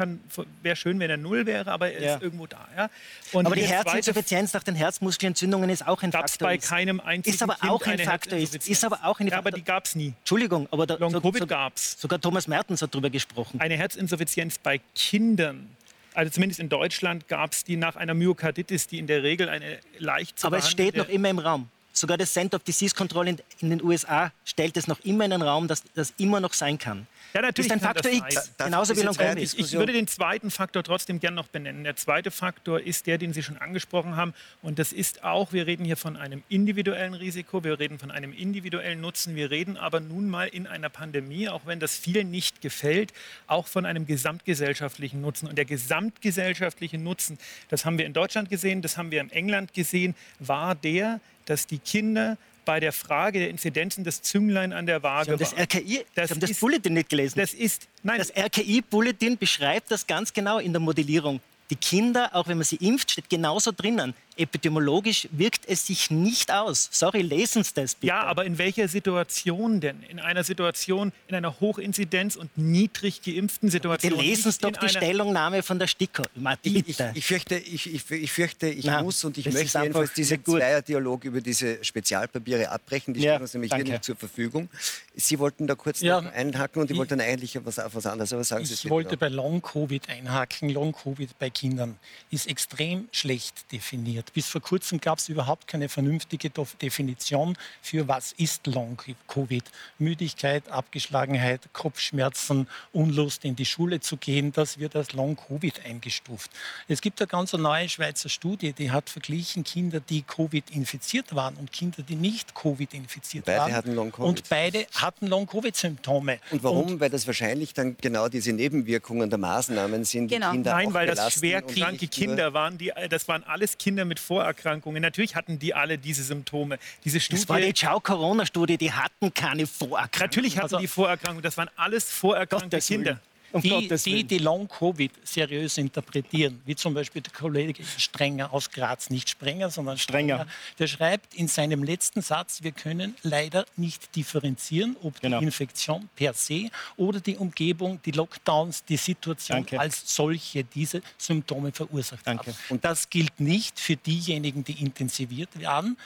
wäre schön, wenn er null wäre, aber er ja. ist irgendwo da. Ja? Aber die Herzinsuffizienz nach den Herzmuskelentzündungen ist auch ein Faktor. bei keinem einzigen ist aber kind auch ein Faktor. Ist, ist aber auch eine ja, aber die gab es nie. Entschuldigung, aber Long Covid so, gab es. Sogar Thomas Mertens hat darüber gesprochen. Eine Herzinsuffizienz bei Kindern also zumindest in Deutschland gab es die nach einer Myokarditis, die in der Regel eine leicht zu Aber es steht noch immer im Raum. Sogar das Center of Disease Control in, in, den USA stellt es noch immer in den Raum, dass das immer noch sein kann. Ja, natürlich ist ein Faktor X, da, genauso wie Long Covid. Ich, ich würde den zweiten Faktor trotzdem gern noch benennen. Der zweite Faktor ist der, den Sie schon angesprochen haben. Und das ist auch, wir reden hier von einem individuellen Risiko, wir reden von einem individuellen Nutzen. Wir reden aber nun mal in einer Pandemie, auch wenn das vielen nicht gefällt, auch von einem gesamtgesellschaftlichen Nutzen. Und der gesamtgesellschaftliche Nutzen, das haben wir in Deutschland gesehen, das haben wir in England gesehen, war der, dass die Kinder bei der Frage der Inzidenzen das Zünglein an der Waage haben das RKI, das, haben das ist, Bulletin nicht gelesen. Das ist, nein. Das RKI-Bulletin beschreibt das ganz genau in der Modellierung. Die Kinder, auch wenn man sie impft, steht genauso drinnen epidemiologisch wirkt es sich nicht aus. Sorry, lesen Sie das bitte. Ja, aber in welcher Situation denn? In einer Situation, in einer Hochinzidenz und niedrig geimpften Situation? Bitte lesen Sie doch die Stellungnahme von der STIKO. Ich, ich, ich, fürchte, ich, ich fürchte, ich Nein, muss und ich möchte jedenfalls diesen Zweierdialog über diese Spezialpapiere abbrechen. Die stehen uns nämlich danke. hier nicht zur Verfügung. Sie wollten da kurz ja, einhaken und ich, wollte dann eigentlich was, auf was anderes. Aber sagen Sie ich wollte bei Long-Covid einhaken. Long-Covid bei Kindern ist extrem schlecht definiert definiert. Bis vor kurzem gab es überhaupt keine vernünftige Definition für was ist Long-Covid. Müdigkeit, Abgeschlagenheit, Kopfschmerzen, Unlust in die Schule zu gehen, das wird als Long-Covid eingestuft. Es gibt eine ganz neue Schweizer Studie, die hat verglichen Kinder, die Covid infiziert waren und Kinder, die nicht Covid infiziert beide waren. Hatten Long -Covid. Und beide hatten Long-Covid-Symptome. Und warum? Und weil das wahrscheinlich dann genau diese Nebenwirkungen der Maßnahmen sind, genau. die Kinder Nein, weil das schwer kranke Kinder waren. Die, das waren alles Kinder mit mit Vorerkrankungen. Natürlich hatten die alle diese Symptome. Diese Studie, das war die Ciao-Corona-Studie, die hatten keine Vorerkrankungen. Natürlich hatten also, die Vorerkrankungen. Das waren alles vorerkrankte Kinder. Um die, die, die Long-Covid seriös interpretieren, wie zum Beispiel der Kollege Strenger aus Graz, nicht Sprenger, sondern Strenger, Strenger der schreibt in seinem letzten Satz, wir können leider nicht differenzieren, ob genau. die Infektion per se oder die Umgebung, die Lockdowns, die Situation Danke. als solche diese Symptome verursacht Danke. haben. Und das gilt nicht für diejenigen, die intensiviert werden,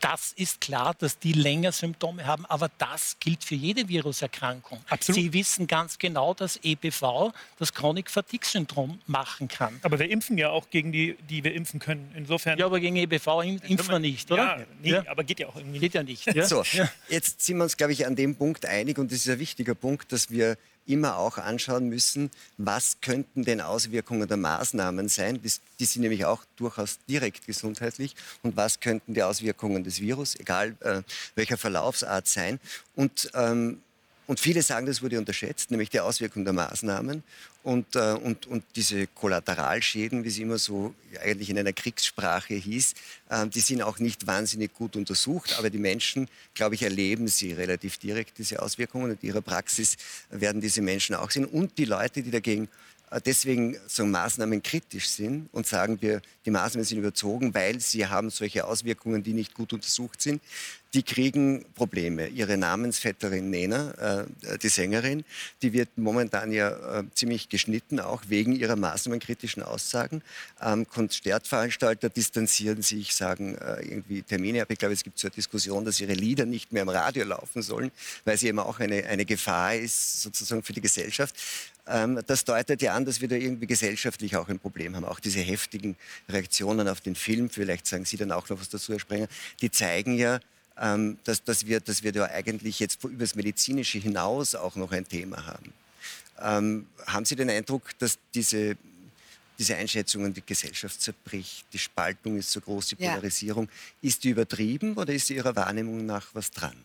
Das ist klar, dass die länger Symptome haben, aber das gilt für jede Viruserkrankung. Absolut. Sie wissen ganz genau, dass EBV das Chronic Fatigue Syndrom machen kann. Aber wir impfen ja auch gegen die, die wir impfen können. Insofern. Ja, aber gegen EBV im- impfen wir nicht, oder? Ja, nee, aber geht ja auch irgendwie Geht ja nicht. Ja? So, Ja. jetzt sind wir uns, glaube ich, an dem Punkt einig und das ist ein wichtiger Punkt, dass wir immer auch anschauen müssen, was könnten denn Auswirkungen der Maßnahmen sein. Die sind nämlich auch durchaus direkt gesundheitlich und was könnten die Auswirkungen des Virus, egal äh, welcher Verlaufsart sein. Und ähm, und viele sagen, das wurde unterschätzt, nämlich die Auswirkung der Maßnahmen und, äh, und, und diese Kollateralschäden, wie sie immer so eigentlich in einer Kriegssprache hieß, äh, die sind auch nicht wahnsinnig gut untersucht, aber die Menschen, glaube ich, erleben sie relativ direkt, diese Auswirkungen. Und in ihrer Praxis werden diese Menschen auch sehen. Und die Leute, die dagegen äh, deswegen so Maßnahmen kritisch sind und sagen wir, die Maßnahmen sind überzogen, weil sie haben solche Auswirkungen, die nicht gut untersucht sind, die kriegen Probleme. Ihre Namensvetterin Nena, äh, die Sängerin, die wird momentan ja äh, ziemlich geschnitten, auch wegen ihrer maßnahmenkritischen Aussagen. Ähm, Konzertveranstalter distanzieren sich, sagen äh, irgendwie Termine ab. Ich glaube, es gibt so eine Diskussion, dass ihre Lieder nicht mehr im Radio laufen sollen, weil sie eben auch eine, eine Gefahr ist, sozusagen für die Gesellschaft. Ähm, das deutet ja an, dass wir da irgendwie gesellschaftlich auch ein Problem haben. Auch diese heftigen Reaktionen auf den Film, vielleicht sagen Sie dann auch noch was dazu, Herr Sprenger, die zeigen ja, ähm, dass, dass, wir, dass wir da eigentlich jetzt über das Medizinische hinaus auch noch ein Thema haben. Ähm, haben Sie den Eindruck, dass diese, diese Einschätzungen, die Gesellschaft zerbricht, die Spaltung ist so groß, die Ja. Polarisierung, ist die übertrieben oder ist Ihrer Wahrnehmung nach was dran?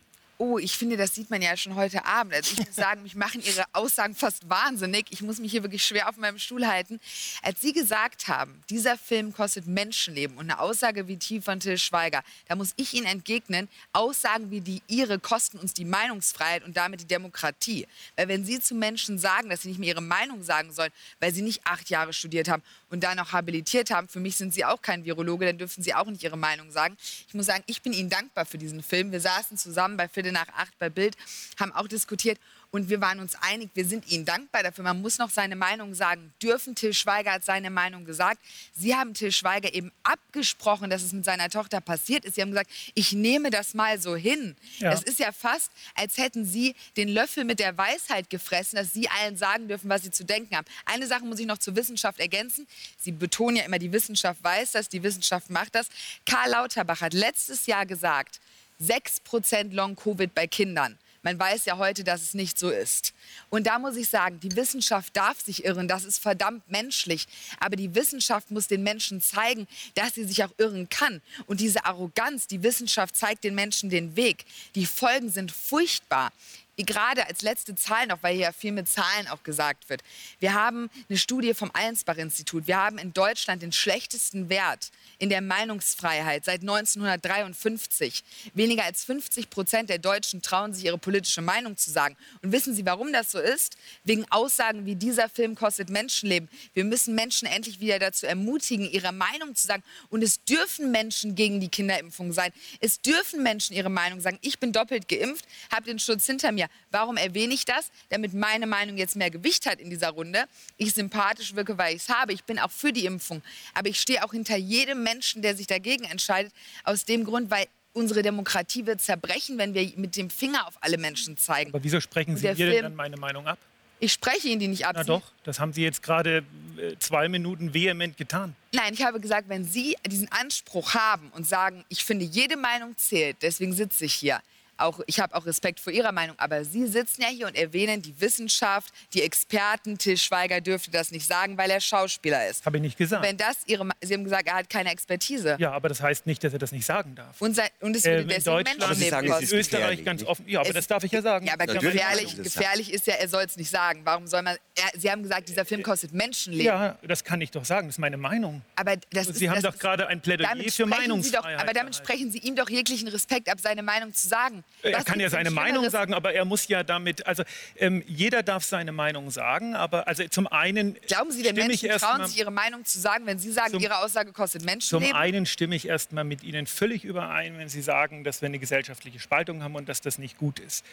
Oh, ich finde, das sieht man ja schon heute Abend. Also ich muss sagen, mich machen Ihre Aussagen fast wahnsinnig. Ich muss mich hier wirklich schwer auf meinem Stuhl halten. Als Sie gesagt haben, dieser Film kostet Menschenleben und eine Aussage wie die von Till Schweiger, da muss ich Ihnen entgegnen, Aussagen wie die Ihre kosten uns die Meinungsfreiheit und damit die Demokratie. Weil wenn Sie zu Menschen sagen, dass sie nicht mehr ihre Meinung sagen sollen, weil sie nicht acht Jahre studiert haben und dann noch habilitiert haben, für mich sind Sie auch kein Virologe, dann dürfen Sie auch nicht Ihre Meinung sagen. Ich muss sagen, ich bin Ihnen dankbar für diesen Film. Wir saßen zusammen bei Viertel nach acht bei Bild, haben auch diskutiert und wir waren uns einig, wir sind Ihnen dankbar dafür. Man muss noch seine Meinung sagen dürfen. Till Schweiger hat seine Meinung gesagt. Sie haben Till Schweiger eben abgesprochen, dass es mit seiner Tochter passiert ist. Sie haben gesagt, ich nehme das mal so hin. Ja. Es ist ja fast, als hätten Sie den Löffel mit der Weisheit gefressen, dass Sie allen sagen dürfen, was Sie zu denken haben. Eine Sache muss ich noch zur Wissenschaft ergänzen. Sie betonen ja immer, die Wissenschaft weiß das, die Wissenschaft macht das. Karl Lauterbach hat letztes Jahr gesagt, 6% Long-Covid bei Kindern. Man weiß ja heute, dass es nicht so ist. Und da muss ich sagen, die Wissenschaft darf sich irren, das ist verdammt menschlich. Aber die Wissenschaft muss den Menschen zeigen, dass sie sich auch irren kann. Und diese Arroganz, die Wissenschaft zeigt den Menschen den Weg. Die Folgen sind furchtbar. Gerade als letzte Zahl noch, weil hier ja viel mit Zahlen auch gesagt wird. Wir haben eine Studie vom Allensbach-Institut. Wir haben in Deutschland den schlechtesten Wert in der Meinungsfreiheit seit 1953. Weniger als 50 Prozent der Deutschen trauen sich, ihre politische Meinung zu sagen. Und wissen Sie, warum das so ist? Wegen Aussagen wie dieser Film kostet Menschenleben. Wir müssen Menschen endlich wieder dazu ermutigen, ihre Meinung zu sagen. Und es dürfen Menschen gegen die Kinderimpfung sein. Es dürfen Menschen ihre Meinung sagen. Ich bin doppelt geimpft, habe den Schutz hinter mir. Warum erwähne ich das? Damit meine Meinung jetzt mehr Gewicht hat in dieser Runde. Ich sympathisch wirke, weil ich es habe. Ich bin auch für die Impfung. Aber ich stehe auch hinter jedem Menschen, der sich dagegen entscheidet. Aus dem Grund, weil unsere Demokratie wird zerbrechen, wenn wir mit dem Finger auf alle Menschen zeigen. Aber wieso sprechen Sie mir denn dann meine Meinung ab? Ich spreche Ihnen die nicht ab. Na doch, das haben Sie jetzt gerade äh, zwei Minuten vehement getan. Nein, ich habe gesagt, wenn Sie diesen Anspruch haben und sagen, ich finde, jede Meinung zählt, deswegen sitze ich hier. Auch, ich habe auch Respekt vor Ihrer Meinung, aber Sie sitzen ja hier und erwähnen die Wissenschaft, die Experten. Till Schweiger dürfte das nicht sagen, weil er Schauspieler ist. Habe ich nicht gesagt. Wenn das Ihre, Sie haben gesagt, er hat keine Expertise. Ja, aber das heißt nicht, dass er das nicht sagen darf. Und, sei, und es würde Ähm, in deswegen Menschenleben es in ist kosten. Österreich gefährlich, ganz offen. Ja, aber Es- das darf ich ja sagen. Ja, aber gefährlich, gefährlich ist ja, er soll es nicht sagen. Warum soll man. Er, Sie haben gesagt, dieser Film kostet Menschenleben. Ja, das kann ich doch sagen. Das ist meine Meinung. Aber das Sie ist, haben das doch ist- gerade ein Plädoyer damit für Meinungsfreiheit Doch, aber damit gehalten. sprechen Sie ihm doch jeglichen Respekt ab, seine Meinung zu sagen. Er Was kann ja seine Meinung sagen, aber er muss ja damit, also ähm, jeder darf seine Meinung sagen, aber also zum einen Glauben Sie, den Menschen trauen mal- sich ihre Meinung zu sagen, wenn Sie sagen, Zum- Ihre Aussage kostet Zum Menschenleben? einen stimme ich erstmal mit Ihnen völlig überein, wenn Sie sagen, dass wir eine gesellschaftliche Spaltung haben und dass das nicht gut ist.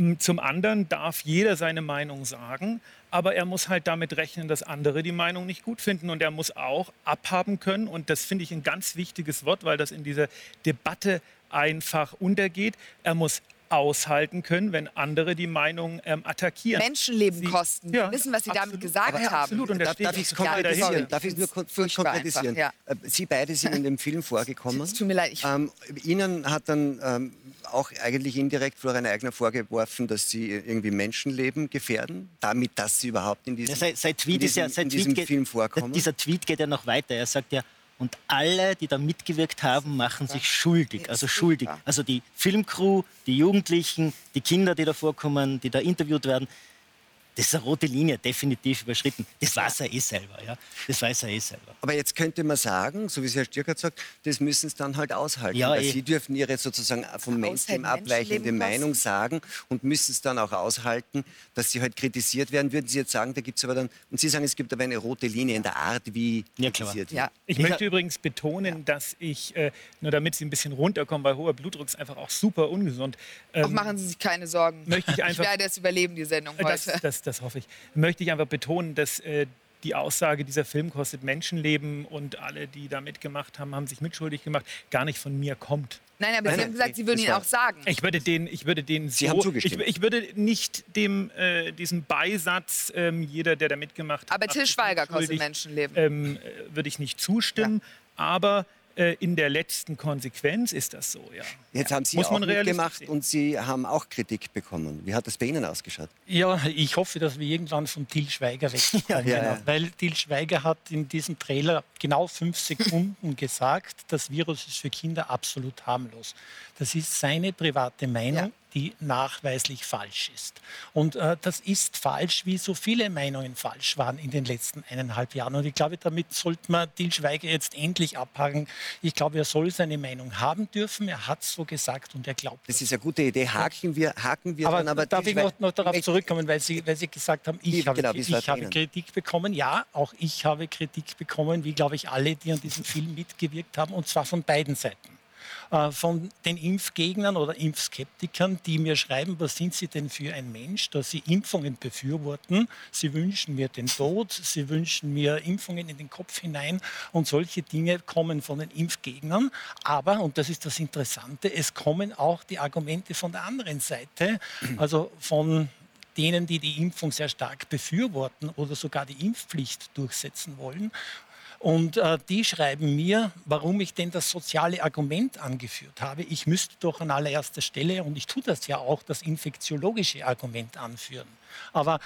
M, Zum anderen darf jeder seine Meinung sagen, aber er muss halt damit rechnen, dass andere die Meinung nicht gut finden und er muss auch abhaben können und das finde ich ein ganz wichtiges Wort, weil das in dieser Debatte einfach untergeht. Er muss aushalten können, wenn andere die Meinung ähm, attackieren. Menschenleben Sie- kosten. Ja, Wir wissen, was Sie damit absolut. gesagt Aber haben. absolut. Und da Darf, ich es konkretisieren? Darf ich es nur Furchtbar konkretisieren? einfach, Äh, Sie beide sind in dem Film vorgekommen. Es tut mir leid, Ähm, Ihnen hat dann ähm, auch eigentlich indirekt Florian Eigner vorgeworfen, dass Sie irgendwie Menschenleben gefährden, damit, dass Sie überhaupt in diesem, Ja, sein, sein in Tweet ist diesem, ja, in diesem Film vorkommen. Dieser Tweet geht ja noch weiter. Er sagt ja, und alle, die da mitgewirkt haben, machen sich schuldig. Also schuldig. Also die Filmcrew, die Jugendlichen, die Kinder, die da vorkommen, die da interviewt werden. Das ist eine rote Linie, definitiv überschritten. Das weiß er eh selber. Ja? Das weiß er eh selber. Aber jetzt könnte man sagen, so wie es Herr Stirkert sagt, das müssen sie dann halt aushalten. Ja, weil eh. Sie dürfen Ihre sozusagen vom Mainstream abweichende Meinung sagen und müssen es dann auch aushalten, dass Sie halt kritisiert werden. Würden Sie jetzt sagen, da gibt es aber dann, und Sie sagen, es gibt aber eine rote Linie in der Art, wie Ja, klar. kritisiert wird. Ja. Ich möchte übrigens betonen, dass ich, äh, nur damit Sie ein bisschen runterkommen, weil hoher Blutdruck ist einfach auch super ungesund. Auch ähm, machen Sie sich keine Sorgen. möchte ich ich einfach- werde es überleben, die Sendung Äh, Das, heute. das, das hoffe ich. Möchte ich einfach betonen, dass äh, die Aussage, dieser Film kostet Menschenleben und alle, die da mitgemacht haben, haben sich mitschuldig gemacht, gar nicht von mir kommt. Nein, aber Nein, Sie nein, haben gesagt, Sie würden ihn auch sagen. Ich würde den, ich würde den Sie so, haben zugestimmt. Ich, ich würde nicht dem, äh, diesem Beisatz, ähm, jeder, der da mitgemacht hat, Aber Till Schweiger kostet Menschenleben. ähm, äh, würde ich nicht zustimmen. Aber äh, in der letzten Konsequenz ist das so, ja. Jetzt haben Sie Muss auch mitgemacht sehen. und Sie haben auch Kritik bekommen. Wie hat das bei Ihnen ausgeschaut? Ja, ich hoffe, dass wir irgendwann von Til Schweiger wegkommen. (laughs) Ja, ja. Weil Til Schweiger hat in diesem Trailer genau fünf Sekunden gesagt, das Virus ist für Kinder absolut harmlos. Das ist seine private Meinung, Ja. Die nachweislich falsch ist. Und äh, das ist falsch, wie so viele Meinungen falsch waren in den letzten eineinhalb Jahren. Und ich glaube, damit sollte man Til Schweiger jetzt endlich abhaken. Ich glaube, er soll seine Meinung haben dürfen. Er hat so gesagt und er glaubt Das ist eine gute Idee. Haken wir, haken wir aber, dann aber darf ich noch, noch darauf zurückkommen, weil Sie, weil Sie gesagt haben, ich, habe, genau, es ich bei habe. Kritik bekommen. Ja, auch ich habe Kritik bekommen, wie glaube ich alle, die an diesem Film mitgewirkt haben, und zwar von beiden Seiten. Äh, Von den Impfgegnern oder Impfskeptikern, die mir schreiben, was sind Sie denn für ein Mensch, dass Sie Impfungen befürworten. Sie wünschen mir den Tod, Sie wünschen mir Impfungen in den Kopf hinein und solche Dinge kommen von den Impfgegnern. Aber, und das ist das Interessante, es kommen auch die Argumente von der anderen Seite, also von denen, die die Impfung sehr stark befürworten oder sogar die Impfpflicht durchsetzen wollen. Und äh, die schreiben mir, warum ich denn das soziale Argument angeführt habe. Ich müsste doch an allererster Stelle, und ich tue das ja auch, das infektiologische Argument anführen. Aber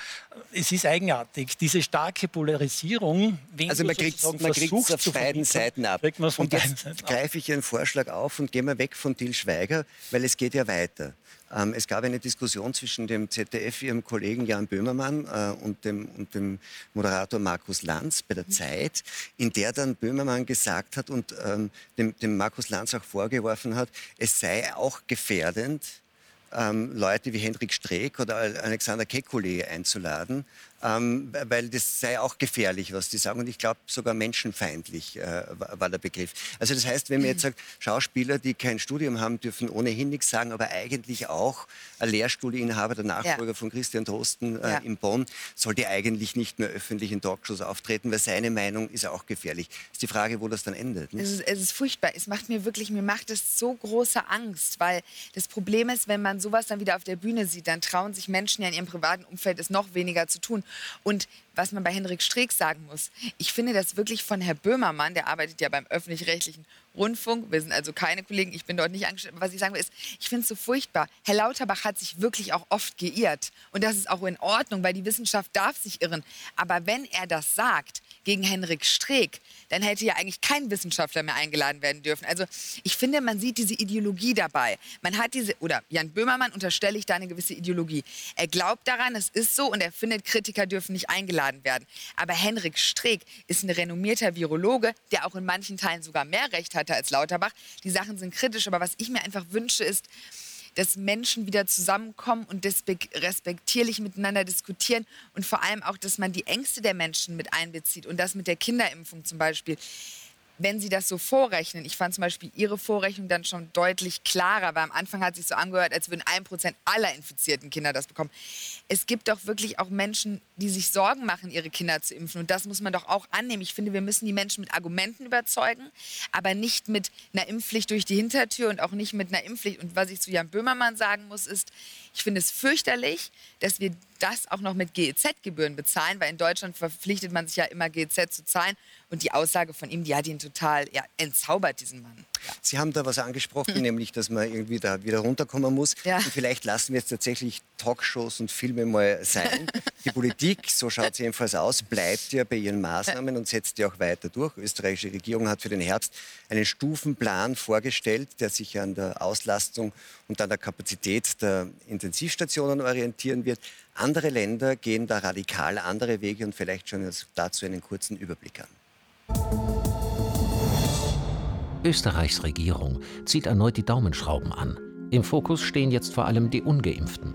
äh, es ist eigenartig, diese starke Polarisierung, wenn Also man kriegt versuchst auf zu beiden Seiten ab. kriegt von und jetzt Seiten greife ich Ihren Vorschlag auf und gehe mal weg von Til Schweiger, weil es geht ja weiter. Ähm, es gab eine Diskussion zwischen dem ZDF, ihrem Kollegen Jan Böhmermann äh, und, dem, und dem Moderator Markus Lanz bei der Zeit, in der dann Böhmermann gesagt hat und ähm, dem, dem Markus Lanz auch vorgeworfen hat, es sei auch gefährdend, ähm, Leute wie Hendrik Streeck oder Alexander Kekulé einzuladen, ähm, weil das sei auch gefährlich, was die sagen. Und ich glaube, sogar menschenfeindlich äh, war der Begriff. Also das heißt, wenn man jetzt sagt, Schauspieler, die kein Studium haben, dürfen ohnehin nichts sagen, aber eigentlich auch ein Lehrstuhlinhaber, der Nachfolger Ja. von Christian Drosten äh, Ja. in Bonn, sollte eigentlich nicht mehr öffentlich in Talkshows auftreten, weil seine Meinung ist auch gefährlich. Ist die Frage, wo das dann endet. nicht? Es ist, es ist furchtbar. Es macht mir wirklich, mir macht es so große Angst, weil das Problem ist, wenn man sowas dann wieder auf der Bühne sieht, dann trauen sich Menschen ja in ihrem privaten Umfeld es noch weniger zu tun. Und was man bei Henrik Streeck sagen muss, ich finde das wirklich von Herr Böhmermann, der arbeitet ja beim öffentlich-rechtlichen Rundfunk, wir sind also keine Kollegen, ich bin dort nicht angestellt, was ich sagen will ist, ich finde es so furchtbar. Herr Lauterbach hat sich wirklich auch oft geirrt und das ist auch in Ordnung, weil die Wissenschaft darf sich irren. Aber wenn er das sagt gegen Henrik Streeck, dann hätte ja eigentlich kein Wissenschaftler mehr eingeladen werden dürfen. Also ich finde, man sieht diese Ideologie dabei. Man hat diese, oder Jan Böhmermann unterstelle ich da eine gewisse Ideologie. Er glaubt daran, es ist so und er findet, Kritiker dürfen nicht eingeladen werden. Aber Henrik Streeck ist ein renommierter Virologe, der auch in manchen Teilen sogar mehr Recht hatte als Lauterbach. Die Sachen sind kritisch, aber was ich mir einfach wünsche, ist, dass Menschen wieder zusammenkommen und respektierlich miteinander diskutieren und vor allem auch, dass man die Ängste der Menschen mit einbezieht und das mit der Kinderimpfung zum Beispiel. Wenn Sie das so vorrechnen, ich fand zum Beispiel Ihre Vorrechnung dann schon deutlich klarer, weil am Anfang hat sich so angehört, als würden ein Prozent aller infizierten Kinder das bekommen. Es gibt doch wirklich auch Menschen, die sich Sorgen machen, ihre Kinder zu impfen. Und das muss man doch auch annehmen. Ich finde, wir müssen die Menschen mit Argumenten überzeugen, aber nicht mit einer Impfpflicht durch die Hintertür und auch nicht mit einer Impfpflicht. Und was ich zu Jan Böhmermann sagen muss, ist, ich finde es fürchterlich, dass wir das auch noch mit GEZ-Gebühren bezahlen, weil in Deutschland verpflichtet man sich ja immer GEZ zu zahlen. Und die Aussage von ihm, die hat ihn total ja, entzaubert, diesen Mann. Ja. Sie haben da was angesprochen, (laughs) nämlich, dass man irgendwie da wieder runterkommen muss. Ja. Und vielleicht lassen wir jetzt tatsächlich Talkshows und Filme mal sein. Die Politik, so schaut es jedenfalls aus, bleibt ja bei ihren Maßnahmen und setzt ja auch weiter durch. Die österreichische Regierung hat für den Herbst einen Stufenplan vorgestellt, der sich an der Auslastung und an der Kapazität der Intensivstationen orientieren wird. Andere Länder gehen da radikal andere Wege und vielleicht schon dazu einen kurzen Überblick an. Österreichs Regierung zieht erneut die Daumenschrauben an. Im Fokus stehen jetzt vor allem die ungeimpften.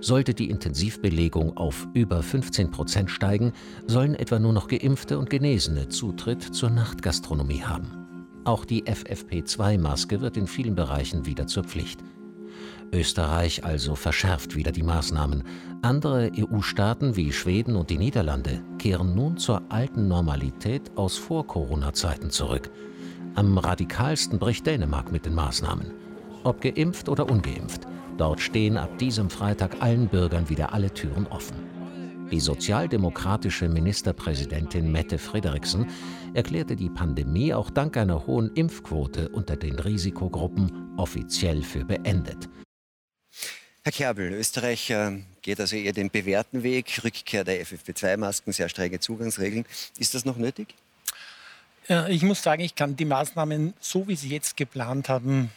Sollte die Intensivbelegung auf über 15 Prozent steigen, sollen etwa nur noch geimpfte und Genesene Zutritt zur Nachtgastronomie haben. Auch die FFP2-Maske wird in vielen Bereichen wieder zur Pflicht. Österreich also verschärft wieder die Maßnahmen. Andere EU-Staaten wie Schweden und die Niederlande kehren nun zur alten Normalität aus Vor-Corona-Zeiten zurück. Am radikalsten bricht Dänemark mit den Maßnahmen. Ob geimpft oder ungeimpft, dort stehen ab diesem Freitag allen Bürgern wieder alle Türen offen. Die sozialdemokratische Ministerpräsidentin Mette Frederiksen erklärte die Pandemie auch dank einer hohen Impfquote unter den Risikogruppen offiziell für beendet. Herr Kerbel, Österreich äh, geht also eher den bewährten Weg, Rückkehr der FFP2-Masken, sehr strenge Zugangsregeln. Ist das noch nötig? Ich muss sagen, ich kann die Maßnahmen, so wie sie jetzt geplant haben,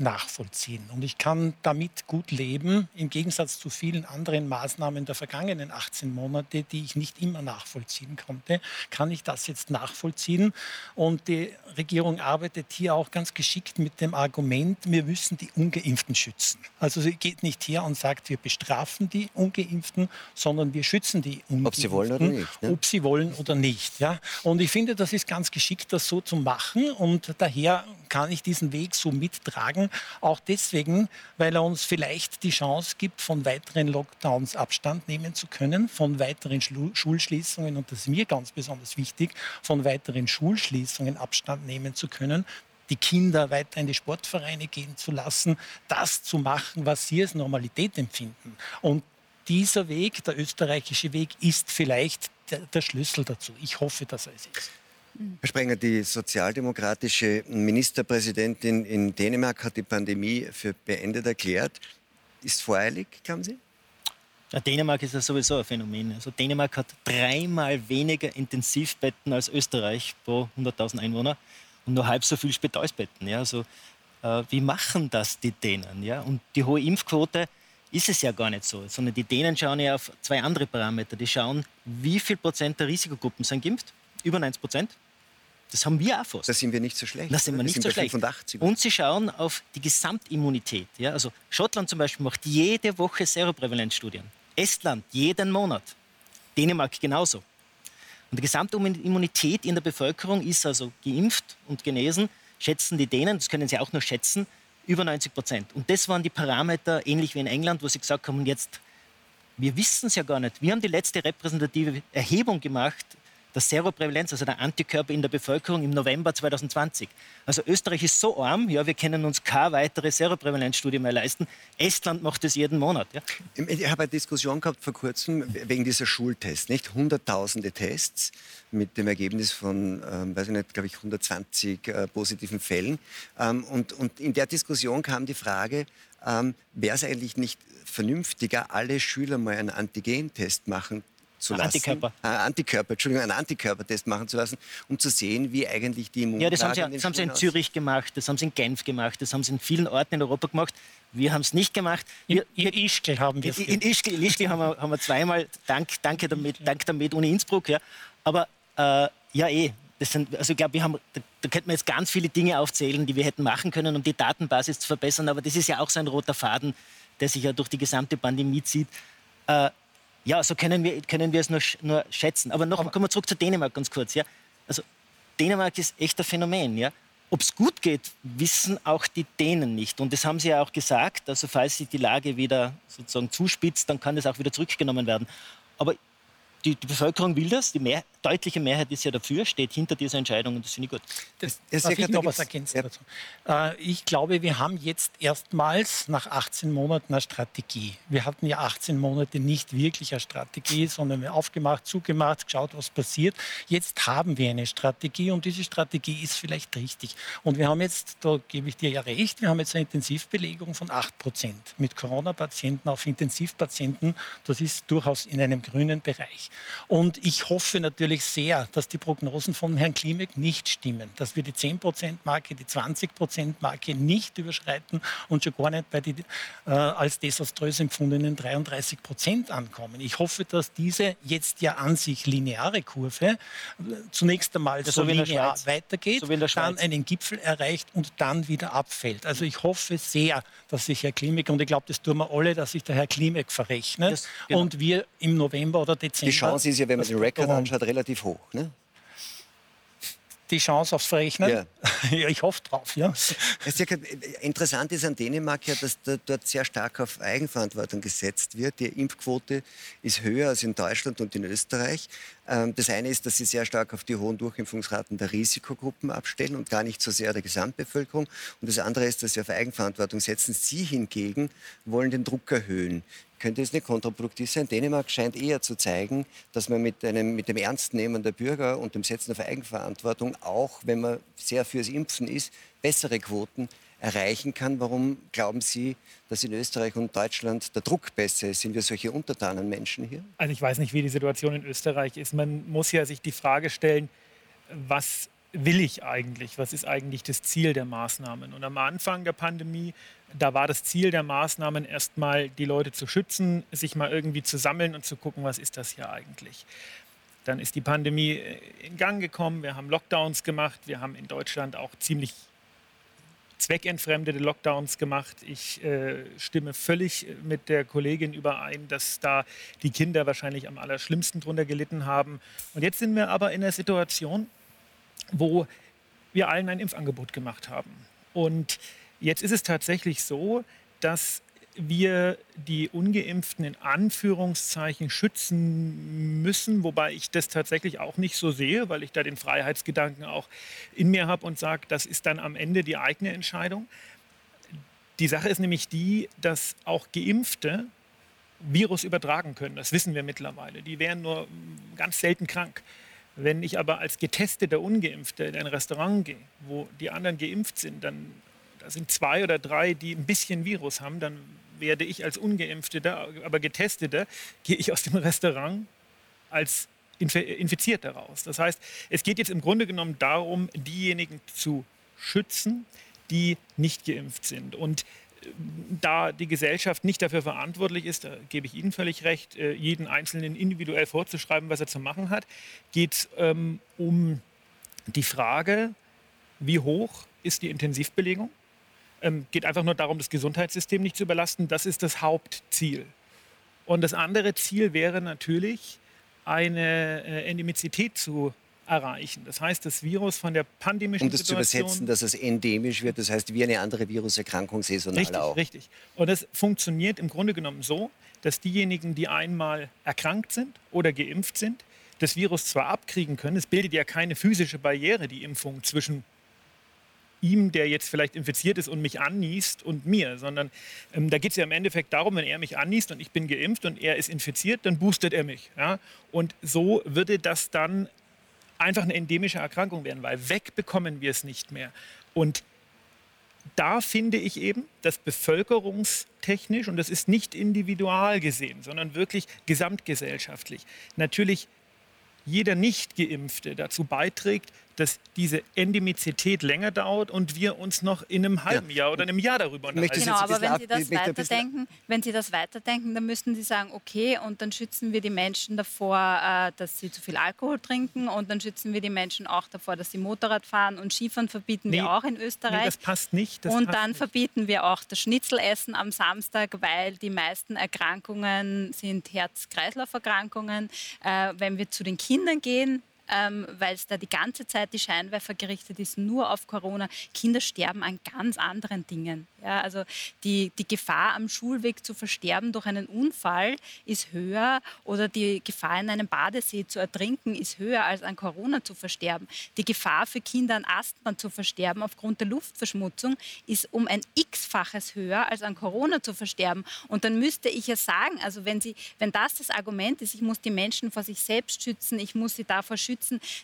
nachvollziehen. Und ich kann damit gut leben, im Gegensatz zu vielen anderen Maßnahmen der vergangenen 18 Monate, die ich nicht immer nachvollziehen konnte, kann ich das jetzt nachvollziehen. Und die Regierung arbeitet hier auch ganz geschickt mit dem Argument, wir müssen die Ungeimpften schützen. Also sie geht nicht her und sagt, wir bestrafen die Ungeimpften, sondern wir schützen die Ungeimpften. Ob sie wollen oder nicht. Ne? Ob sie wollen oder nicht. Ja? Und ich finde, das ist ganz geschickt, das so zu machen. Und daher kann ich diesen Weg so mittragen. Auch deswegen, weil er uns vielleicht die Chance gibt, von weiteren Lockdowns Abstand nehmen zu können, von weiteren Schlu Schulschließungen, und das ist mir ganz besonders wichtig, von weiteren Schulschließungen Abstand nehmen zu können, die Kinder weiter in die Sportvereine gehen zu lassen, das zu machen, was sie als Normalität empfinden. Und dieser Weg, der österreichische Weg, ist vielleicht der, der Schlüssel dazu. Ich hoffe, dass er es ist. Herr Sprenger, die sozialdemokratische Ministerpräsidentin in Dänemark hat die Pandemie für beendet erklärt. Ist voreilig, glauben Sie? Ja, Dänemark ist ja sowieso ein Phänomen. Also Dänemark hat dreimal weniger Intensivbetten als Österreich pro 100.000 Einwohner und nur halb so viel Spitalsbetten. Ja, also, äh, wie machen das die Dänen? Ja? Und die hohe Impfquote ist es ja gar nicht so, sondern die Dänen schauen ja auf zwei andere Parameter. Die schauen, wie viel Prozent der Risikogruppen sind geimpft, über 90 Prozent. Das haben wir auch fast. Da sind wir nicht so schlecht. Da sind wir nicht sind so schlecht. 85. Und sie schauen auf die Gesamtimmunität. Ja? Also Schottland zum Beispiel macht jede Woche Seroprävalenzstudien. Estland jeden Monat. Dänemark genauso. Und die Gesamtimmunität in der Bevölkerung ist also geimpft und genesen, schätzen die Dänen, das können sie auch nur schätzen, über 90 Prozent. Und das waren die Parameter, ähnlich wie in England, wo sie gesagt haben, jetzt, wir wissen es ja gar nicht. Wir haben die letzte repräsentative Erhebung gemacht der Seroprävalenz, also der Antikörper in der Bevölkerung im November 2020. Also Österreich ist so arm, ja, wir können uns keine weitere Seroprävalenzstudie mehr leisten. Estland macht das jeden Monat. Ja. Ich habe eine Diskussion gehabt vor kurzem wegen dieser Schultests, nicht? Hunderttausende Tests mit dem Ergebnis von, ähm, weiß ich nicht, glaube ich, 120 äh, positiven Fällen. Ähm, und, und in der Diskussion kam die Frage, ähm, wäre es eigentlich nicht vernünftiger, alle Schüler mal einen Antigentest machen zu lassen. Antikörper. Äh, Antikörper, Entschuldigung, einen Antikörpertest machen zu lassen, um zu sehen, wie eigentlich die Immunlage Ja, das haben sie, in das haben sie in Zürich gemacht, das haben sie in Genf gemacht, das haben sie in vielen Orten in Europa gemacht. Wir haben es nicht gemacht. In, Wir, in Ischgl haben wir es in, in Ischgl, in Ischgl haben, wir, haben wir zweimal, dank, danke damit, dank der Med-Uni Innsbruck. Ja. Aber äh, ja, eh. Das sind, also ich glaube, wir haben, da, da könnten wir jetzt ganz viele Dinge aufzählen, die wir hätten machen können, um die Datenbasis zu verbessern. Aber das ist ja auch so ein roter Faden, der sich ja durch die gesamte Pandemie zieht. Äh, ja, so können wir, können wir es nur, nur schätzen. Aber noch, kommen wir zurück zu Dänemark ganz kurz. Ja? Also Dänemark ist echt ein Phänomen. Ja? Ob es gut geht, wissen auch die Dänen nicht. Und das haben sie ja auch gesagt. Also falls sich die Lage wieder sozusagen zuspitzt, dann kann das auch wieder zurückgenommen werden. Aber die, die Bevölkerung will das, die mehr, deutliche Mehrheit ist ja dafür, steht hinter dieser Entscheidung und das finde ich gut. Das, das darf ich noch was ergänzen dazu? Äh, ich glaube, wir haben jetzt erstmals nach 18 Monaten eine Strategie. Wir hatten ja 18 Monate nicht wirklich eine Strategie, sondern wir aufgemacht, zugemacht, geschaut, was passiert. Jetzt haben wir eine Strategie und diese Strategie ist vielleicht richtig. Und wir haben jetzt, da gebe ich dir ja recht, wir haben jetzt eine Intensivbelegung von 8 Prozent mit Corona-Patienten auf Intensivpatienten. Das ist durchaus in einem grünen Bereich. Und ich hoffe natürlich sehr, dass die Prognosen von Herrn Klimek nicht stimmen, dass wir die 10%-Marke, die 20%-Marke nicht überschreiten und schon gar nicht bei den äh, als desaströs empfundenen 33 Prozent ankommen. Ich hoffe, dass diese jetzt ja an sich lineare Kurve äh, zunächst einmal so, so linear weitergeht, so dann einen Gipfel erreicht und dann wieder abfällt. Also ich hoffe sehr, dass sich Herr Klimek, und ich glaube, das tun wir alle, dass sich der Herr Klimek verrechnet das, genau. und wir im November oder Dezember Chance ist ja, wenn man den Rekord anschaut, relativ hoch. Ne? die Chance aufs Verrechnen? Ja. (laughs) ja ich hoffe drauf, ja. Interessant ist an Dänemark ja, dass dort sehr stark auf Eigenverantwortung gesetzt wird. Die Impfquote ist höher als in Deutschland und in Österreich. Ähm, das eine ist, dass sie sehr stark auf die hohen Durchimpfungsraten der Risikogruppen abstellen und gar nicht so sehr der Gesamtbevölkerung. Und das andere ist, dass sie auf Eigenverantwortung setzen. Sie hingegen wollen den Druck erhöhen. Könnte es nicht kontraproduktiv sein? Dänemark scheint eher zu zeigen, dass man mit, einem, mit dem Ernstnehmen der Bürger und dem Setzen auf Eigenverantwortung, auch wenn man sehr fürs Impfen ist, bessere Quoten erreichen kann. Warum glauben Sie, dass in Österreich und Deutschland der Druck besser ist? Sind wir solche untertanen Menschen hier? Also ich weiß nicht, wie die Situation in Österreich ist. Man muss ja sich die Frage stellen, was will ich eigentlich? Was ist eigentlich das Ziel der Maßnahmen? Und am Anfang der Pandemie, da war das Ziel der Maßnahmen erstmal, die Leute zu schützen, sich mal irgendwie zu sammeln und zu gucken, was ist das hier eigentlich? Dann ist die Pandemie äh, in Gang gekommen, wir haben Lockdowns gemacht, wir haben in Deutschland auch ziemlich zweckentfremdete Lockdowns gemacht. Ich äh, stimme völlig mit der Kollegin überein, dass da die Kinder wahrscheinlich am allerschlimmsten drunter gelitten haben. Und jetzt sind wir aber in der Situation, wo wir allen ein Impfangebot gemacht haben. Und jetzt ist es tatsächlich so, dass wir die ungeimpften in Anführungszeichen schützen müssen, wobei ich das tatsächlich auch nicht so sehe, weil ich da den Freiheitsgedanken auch in mir habe und sage, das ist dann am Ende die eigene Entscheidung. Die Sache ist nämlich die, dass auch geimpfte Virus übertragen können. Das wissen wir mittlerweile. Die wären nur ganz selten krank. Wenn ich aber als getesteter Ungeimpfter in ein Restaurant gehe, wo die anderen geimpft sind, dann da sind zwei oder drei, die ein bisschen Virus haben, dann werde ich als Ungeimpfter, aber Getesteter, gehe ich aus dem Restaurant als Infizierter raus. Das heißt, es geht jetzt im Grunde genommen darum, diejenigen zu schützen, die nicht geimpft sind. Und da die Gesellschaft nicht dafür verantwortlich ist, da gebe ich Ihnen völlig recht, äh, jeden Einzelnen individuell vorzuschreiben, was er zu machen hat, geht es ähm, um die Frage, wie hoch ist die Intensivbelegung? Ähm, geht einfach nur darum, das Gesundheitssystem nicht zu überlasten. Das ist das Hauptziel. Und das andere Ziel wäre natürlich, eine äh, Endemizität zu erreichen. Das heißt, das Virus von der pandemischen Um das Situation, zu übersetzen, dass es endemisch wird, das heißt wie eine andere Viruserkrankung saisonal richtig, auch. Richtig. Und das funktioniert im Grunde genommen so, dass diejenigen, die einmal erkrankt sind oder geimpft sind, das Virus zwar abkriegen können, es bildet ja keine physische Barriere, die Impfung zwischen ihm, der jetzt vielleicht infiziert ist und mich anniest und mir, sondern ähm, da geht es ja im Endeffekt darum, wenn er mich anniest und ich bin geimpft und er ist infiziert, dann boostet er mich. Ja? Und so würde das dann einfach eine endemische Erkrankung werden, weil wegbekommen wir es nicht mehr. Und da finde ich eben, dass bevölkerungstechnisch, und das ist nicht individual gesehen, sondern wirklich gesamtgesellschaftlich, natürlich jeder Nicht-Geimpfte dazu beiträgt, dass diese Endemizität länger dauert und wir uns noch in einem halben Jahr oder einem Jahr darüber unterhalten. Genau, aber wenn Sie das weiterdenken, wenn Sie das weiterdenken, dann müssten Sie sagen, okay, und dann schützen wir die Menschen davor, äh, dass sie zu viel Alkohol trinken und dann schützen wir die Menschen auch davor, dass sie Motorrad fahren und Skifahren verbieten nee, wir auch in Österreich. Nee, das passt nicht. Das und passt dann nicht. verbieten wir auch das Schnitzelessen am Samstag, weil die meisten Erkrankungen sind Herz-Kreislauf-Erkrankungen. Äh, wenn wir zu den Kindern gehen, ähm, weil es da die ganze Zeit die Scheinwerfer gerichtet ist, nur auf Corona. Kinder sterben an ganz anderen Dingen. Ja, also die, die Gefahr am Schulweg zu versterben durch einen Unfall ist höher oder die Gefahr in einem Badesee zu ertrinken ist höher als an Corona zu versterben. Die Gefahr für Kinder an Asthma zu versterben aufgrund der Luftverschmutzung ist um ein x-faches höher als an Corona zu versterben. Und dann müsste ich ja sagen, also wenn, sie, wenn das das Argument ist, ich muss die Menschen vor sich selbst schützen, ich muss sie davor schützen,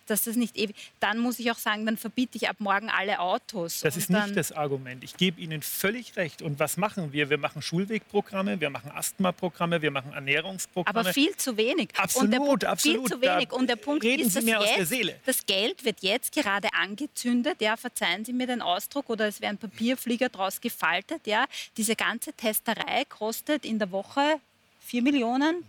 dass das nicht ewig, dann muss ich auch sagen, dann verbiete ich ab morgen alle Autos. Das ist nicht das Argument. Ich gebe Ihnen völlig recht. Und was machen wir? Wir machen Schulwegprogramme, wir machen Asthmaprogramme, wir machen Ernährungsprogramme. Aber viel zu wenig. Absolut, und der Punkt, absolut. Viel zu wenig. Und der Punkt reden ist, Sie mir aus jetzt, der Seele. das Geld wird jetzt gerade angezündet. Ja, verzeihen Sie mir den Ausdruck, oder es werden Papierflieger draus gefaltet. Ja, diese ganze Testerei kostet in der Woche 4 Millionen.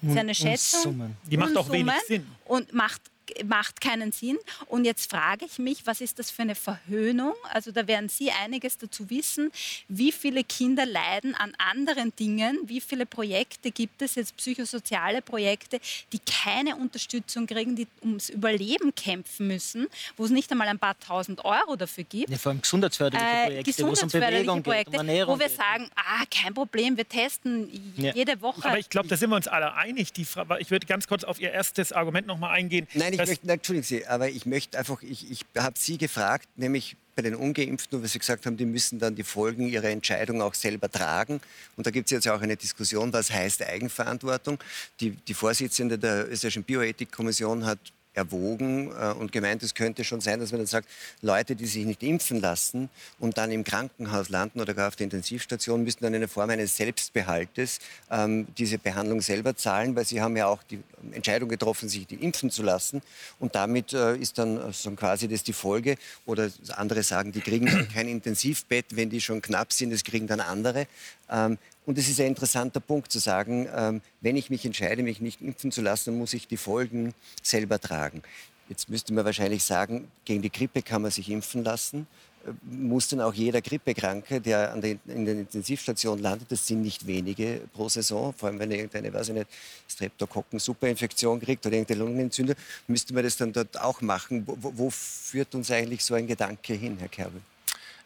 Das ist eine Schätzung. Die macht auch wenig Sinn. Und macht macht keinen Sinn. Und jetzt frage ich mich, was ist das für eine Verhöhnung? Also da werden Sie einiges dazu wissen. Wie viele Kinder leiden an anderen Dingen? Wie viele Projekte gibt es, jetzt psychosoziale Projekte, die keine Unterstützung kriegen, die ums Überleben kämpfen müssen, wo es nicht einmal ein paar tausend Euro dafür gibt? Ja, vor allem gesundheitsförderliche Äh, Projekte, wo es um gesundheitsförderliche Bewegung geht, Projekte, um Ernährung wo wir geht. sagen, ah, kein Problem, wir testen Ja. jede Woche. Aber ich glaube, da sind wir uns alle einig. Die ich würde ganz kurz auf Ihr erstes Argument noch mal eingehen. Nein, ich möchte, na, entschuldigen Sie, aber ich möchte einfach, ich, ich habe Sie gefragt, nämlich bei den Ungeimpften, wo Sie gesagt haben, die müssen dann die Folgen ihrer Entscheidung auch selber tragen. Und da gibt es jetzt auch eine Diskussion, was heißt Eigenverantwortung. Die, die Vorsitzende der österreichischen Bioethikkommission hat erwogen äh, und gemeint, es könnte schon sein, dass man dann sagt, Leute, die sich nicht impfen lassen und dann im Krankenhaus landen oder gar auf der Intensivstation, müssen dann in der Form eines Selbstbehaltes ähm, diese Behandlung selber zahlen, weil sie haben ja auch die Entscheidung getroffen, sich die impfen zu lassen. Und damit äh, ist dann äh, so quasi das die Folge. Oder andere sagen, die kriegen kein Intensivbett, wenn die schon knapp sind, das kriegen dann andere. Ähm, und es ist ein interessanter Punkt zu sagen, ähm, wenn ich mich entscheide, mich nicht impfen zu lassen, muss ich die Folgen selber tragen. Jetzt müsste man wahrscheinlich sagen, gegen die Grippe kann man sich impfen lassen. Äh, Muss dann auch jeder Grippekranke, der der, in der Intensivstation landet, das sind nicht wenige pro Saison, vor allem wenn er irgendeine, weiß ich nicht, Streptokokken-Superinfektion kriegt oder irgendeine Lungenentzündung, müsste man das dann dort auch machen. Wo- wo führt uns eigentlich so ein Gedanke hin, Herr Kerbel?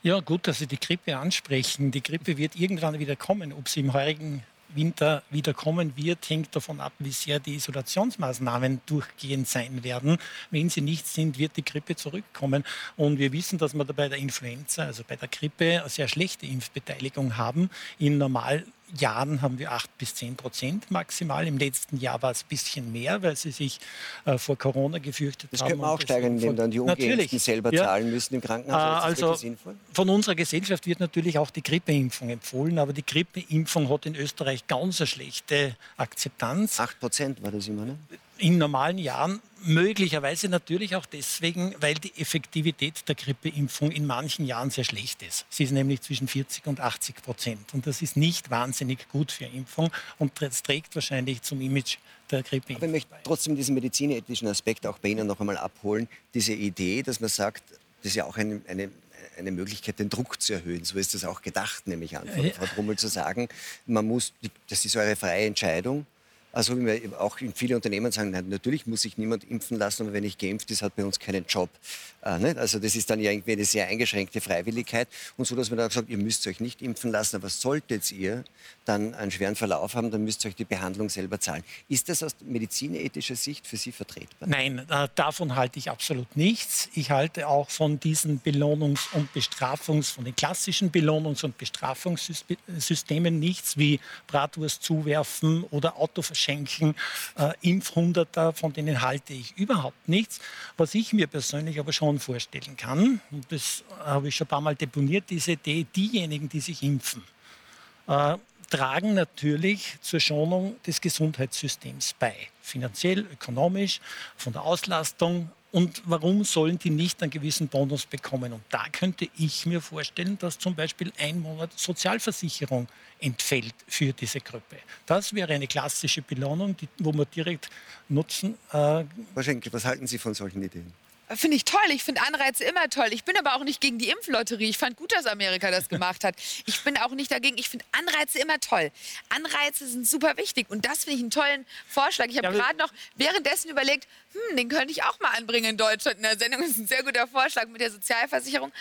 Ja, gut, dass Sie die Grippe ansprechen. Die Grippe wird irgendwann wieder kommen. Ob sie im heurigen Winter wieder kommen wird, hängt davon ab, wie sehr die Isolationsmaßnahmen durchgehend sein werden. Wenn sie nicht sind, wird die Grippe zurückkommen. Und wir wissen, dass wir da bei der Influenza, also bei der Grippe, eine sehr schlechte Impfbeteiligung haben. In Normaljahren haben wir 8 bis 10 Prozent maximal. Im letzten Jahr war es ein bisschen mehr, weil sie sich äh, vor Corona gefürchtet Das haben. könnte man und auch steigern, indem dann die Ungeimpften selber ja. zahlen müssen im Krankenhaus. Ist das also sinnvoll? von unserer Gesellschaft wird natürlich auch die Grippeimpfung empfohlen, aber die Grippeimpfung hat in Österreich ganz eine schlechte Akzeptanz. 8 Prozent war das immer, ne? In normalen Jahren möglicherweise natürlich auch deswegen, weil die Effektivität der Grippeimpfung in manchen Jahren sehr schlecht ist. Sie ist nämlich zwischen 40 und 80 Prozent. Und das ist nicht wahnsinnig gut für Impfung und das trägt wahrscheinlich zum Image der Grippeimpfung. Aber ich möchte trotzdem diesen medizinethischen Aspekt auch bei Ihnen noch einmal abholen. Diese Idee, dass man sagt, das ist ja auch eine, eine, eine Möglichkeit, den Druck zu erhöhen. So ist das auch gedacht, nehme ich an, von Ja. Frau Brummel zu sagen, man muss, das ist eure freie Entscheidung. Also wie wir auch in viele Unternehmen sagen, nein, natürlich muss sich niemand impfen lassen, aber wenn nicht geimpft ist, hat bei uns keinen Job. Äh? Also das ist dann ja irgendwie eine sehr eingeschränkte Freiwilligkeit. Und so, dass man dann sagt, ihr müsst euch nicht impfen lassen, aber solltet ihr dann einen schweren Verlauf haben, dann müsst ihr euch die Behandlung selber zahlen. Ist das aus medizinethischer Sicht für Sie vertretbar? Nein, äh, davon halte ich absolut nichts. Ich halte auch von diesen Belohnungs- und Bestrafungs-, von den klassischen Belohnungs- und Bestrafungssystemen nichts wie Bratwurst zuwerfen oder Auto verschenken, äh, Impfhunderter, von denen halte ich überhaupt nichts. Was ich mir persönlich aber schon vorstellen kann, und das habe ich schon ein paar Mal deponiert, diese Idee, diejenigen, die sich impfen, äh, tragen natürlich zur Schonung des Gesundheitssystems bei. Finanziell, ökonomisch, von der Auslastung. Und warum sollen die nicht einen gewissen Bonus bekommen? Und da könnte ich mir vorstellen, dass zum Beispiel ein Monat Sozialversicherung entfällt für diese Gruppe. Das wäre eine klassische Belohnung, die, wo man direkt nutzen. Äh, Schenkel, was halten Sie von solchen Ideen? Finde ich toll. Ich finde Anreize immer toll. Ich bin aber auch nicht gegen die Impflotterie. Ich fand gut, dass Amerika das gemacht hat. Ich bin auch nicht dagegen. Ich finde Anreize immer toll. Anreize sind super wichtig. Und das finde ich einen tollen Vorschlag. Ich habe Ja, gerade noch währenddessen überlegt, hm, den könnte ich auch mal anbringen in Deutschland in der Sendung. Das ist ein sehr guter Vorschlag mit der Sozialversicherung.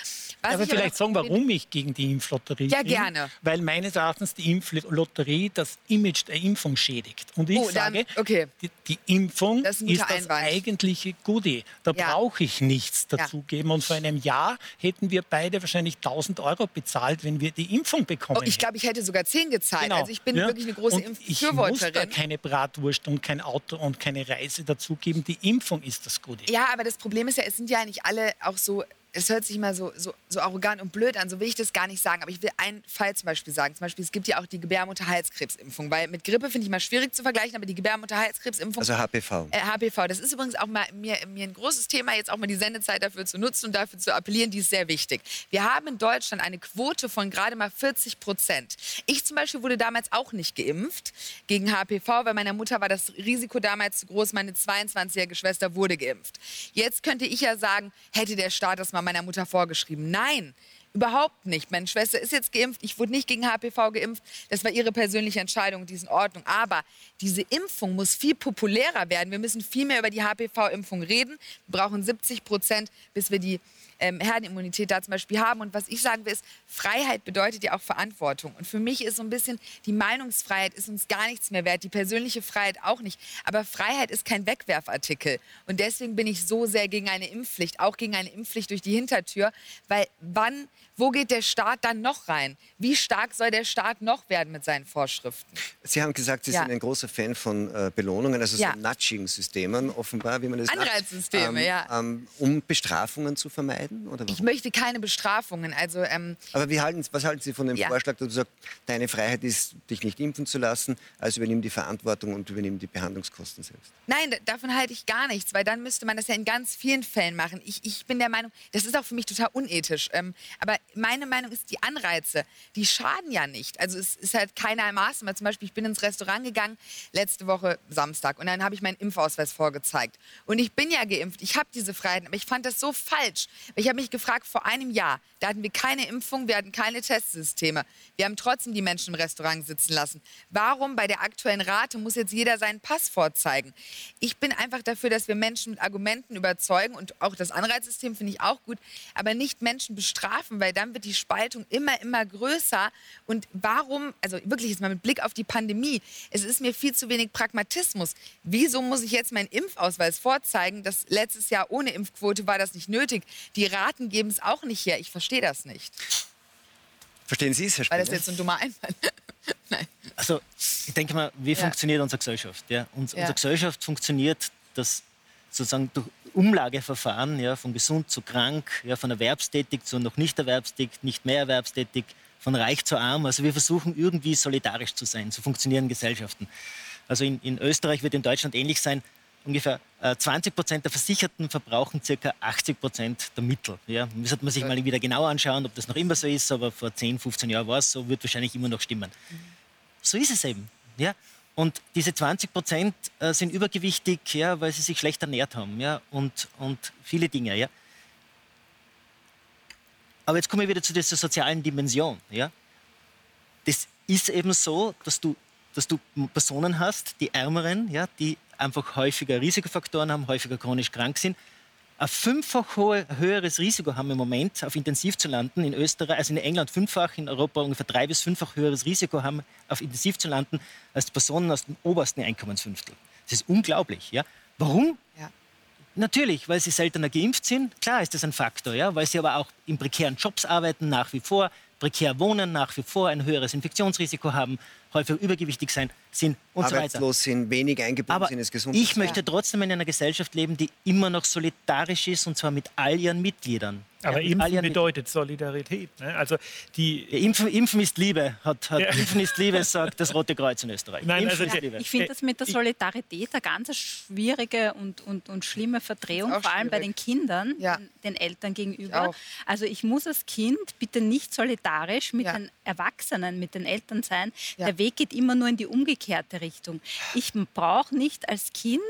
Was aber vielleicht sagen, warum ich gegen die Impflotterie ja, bin. gerne. Weil meines Erachtens die Impflotterie das Image der Impfung schädigt. Und ich Oh, dann- sage, okay. die, die Impfung Das ist ist, das eigentliche Goodie. Da Ja. brauche ich nichts Ja. dazugeben. Und vor einem Jahr hätten wir beide wahrscheinlich 1000 Euro bezahlt, wenn wir die Impfung bekommen Oh, ich glaube, ich hätte sogar zehn gezahlt. Genau. Also ich bin Ja. wirklich eine große und Ich muss da Impfbefürworterin. keine Bratwurst und kein Auto und keine Reise dazugeben. Die Impfung ist das Gute. Ja, aber das Problem ist ja, es sind ja nicht alle auch so. Es hört sich immer so, so, so arrogant und blöd an, so will ich das gar nicht sagen. Aber ich will einen Fall zum Beispiel sagen. Zum Beispiel, es gibt ja auch die Gebärmutterhalskrebsimpfung. Weil mit Grippe finde ich mal schwierig zu vergleichen, aber die Gebärmutterhalskrebsimpfung. Also HPV. Äh, HPV, das ist übrigens auch mal mir, mir ein großes Thema, jetzt auch mal die Sendezeit dafür zu nutzen und dafür zu appellieren, die ist sehr wichtig. Wir haben in Deutschland eine Quote von gerade mal 40 Prozent. Ich zum Beispiel wurde damals auch nicht geimpft gegen HPV, weil meiner Mutter war das Risiko damals zu groß. Meine 22-jährige Schwester wurde geimpft. Jetzt könnte ich ja sagen, hätte der Staat das mal meiner Mutter vorgeschrieben. Nein. Überhaupt nicht. Meine Schwester ist jetzt geimpft. Ich wurde nicht gegen HPV geimpft. Das war ihre persönliche Entscheidung. Die ist in Ordnung. Aber diese Impfung muss viel populärer werden. Wir müssen viel mehr über die HPV-Impfung reden. Wir brauchen 70 Prozent, bis wir die ähm, Herdenimmunität da zum Beispiel haben. Und was ich sagen will, ist, Freiheit bedeutet ja auch Verantwortung. Und für mich ist so ein bisschen, die Meinungsfreiheit ist uns gar nichts mehr wert, die persönliche Freiheit auch nicht. Aber Freiheit ist kein Wegwerfartikel. Und deswegen bin ich so sehr gegen eine Impfpflicht, auch gegen eine Impfpflicht durch die Hintertür. Weil wann, wo geht der Staat dann noch rein? Wie stark soll der Staat noch werden mit seinen Vorschriften? Sie haben gesagt, Sie Ja. sind ein großer Fan von äh, Belohnungen, also Ja. so Nudging-Systemen, offenbar, wie man das. Anreizsysteme, ja. Ähm, um Bestrafungen zu vermeiden? Oder Ich möchte keine Bestrafungen. Also ähm, Aber wie halten, was halten Sie von dem Ja. Vorschlag, dass du sagst, deine Freiheit ist, dich nicht impfen zu lassen, also übernimm die Verantwortung und übernimm die Behandlungskosten selbst? Nein, da- davon halte ich gar nichts, weil dann müsste man das ja in ganz vielen Fällen machen. Ich, ich bin der Meinung, das ist auch für mich total unethisch. Ähm, aber meine Meinung ist, die Anreize, die schaden ja nicht. Also es ist halt keiner Maßnahme. Zum Beispiel, ich bin ins Restaurant gegangen, letzte Woche Samstag, und dann habe ich meinen Impfausweis vorgezeigt. Und ich bin ja geimpft, ich habe diese Freiheiten, aber ich fand das so falsch. Ich habe mich gefragt, vor einem Jahr, da hatten wir keine Impfung, wir hatten keine Testsysteme. Wir haben trotzdem die Menschen im Restaurant sitzen lassen. Warum bei der aktuellen Rate muss jetzt jeder seinen Pass vorzeigen? Ich bin einfach dafür, dass wir Menschen mit Argumenten überzeugen und auch das Anreizsystem finde ich auch gut, aber nicht Menschen bestrafen, weil dann wird die Spaltung immer, immer größer. Und warum, also wirklich jetzt mal mit Blick auf die Pandemie, es ist mir viel zu wenig Pragmatismus. Wieso muss ich jetzt meinen Impfausweis vorzeigen? Das letztes Jahr ohne Impfquote war das nicht nötig. Die Raten geben es auch nicht her. Ich verstehe das nicht. Verstehen Sie es, Herr War Spinner? das jetzt so ein dummer Einwand? (laughs) Nein. Also, ich denke mal, wie Ja. funktioniert unsere Gesellschaft? Ja? Uns, Ja. Unsere Gesellschaft funktioniert, dass sozusagen durch Umlageverfahren ja, von gesund zu krank, ja, von erwerbstätig zu noch nicht erwerbstätig, nicht mehr erwerbstätig, von reich zu arm. Also wir versuchen irgendwie solidarisch zu sein. So funktionieren Gesellschaften. Also in, in Österreich wird in Deutschland ähnlich sein. Ungefähr äh, 20 Prozent der Versicherten verbrauchen circa 80 Prozent der Mittel. Ja, das sollte man sich mal wieder genau anschauen, ob das noch immer so ist, aber vor 10, 15 Jahren war es so, wird wahrscheinlich immer noch stimmen. So ist es eben. Ja? Und diese 20 Prozent äh, sind übergewichtig, ja, weil sie sich schlecht ernährt haben ja? und, und viele Dinge. Ja? Aber jetzt kommen wir wieder zu dieser sozialen Dimension. Ja? Das ist eben so, dass du, dass du Personen hast, die Ärmeren, ja, die einfach häufiger Risikofaktoren haben, häufiger chronisch krank sind, ein fünffach hohe, höheres Risiko haben im Moment, auf Intensiv zu landen. In Österreich, also in England fünffach, in Europa ungefähr drei bis fünffach höheres Risiko haben, auf Intensiv zu landen, als die Personen aus dem obersten Einkommensfünftel. Das ist unglaublich. Ja? Warum? Ja. Natürlich, weil sie seltener geimpft sind. Klar ist das ein Faktor, ja? weil sie aber auch in prekären Jobs arbeiten nach wie vor, prekär wohnen nach wie vor, ein höheres Infektionsrisiko haben, häufig übergewichtig sein sind und so weiter. Arbeitslos sind, wenig eingebunden Aber sind ins ich Gesundheitssystem. möchte trotzdem in einer Gesellschaft leben, die immer noch solidarisch ist und zwar mit all ihren Mitgliedern. Aber Ja, Impfen bedeutet Solidarität. Ne? Also die, Ja, Impfen, Impfen ist Liebe, hat, hat Ja. Impfen ist Liebe, sagt das Rote Kreuz in Österreich. Nein, Impfen also ist die- Liebe. Ich finde das mit der Solidarität eine ganz schwierige und, und, und schlimme Verdrehung, vor allem bei schwierig. den Kindern, Ja. den, Eltern gegenüber. Also ich muss als Kind bitte nicht solidarisch mit Ja. den Erwachsenen, mit den Eltern sein. Ja. Der Weg geht immer nur in die umgekehrte Richtung. Ich brauche nicht als Kind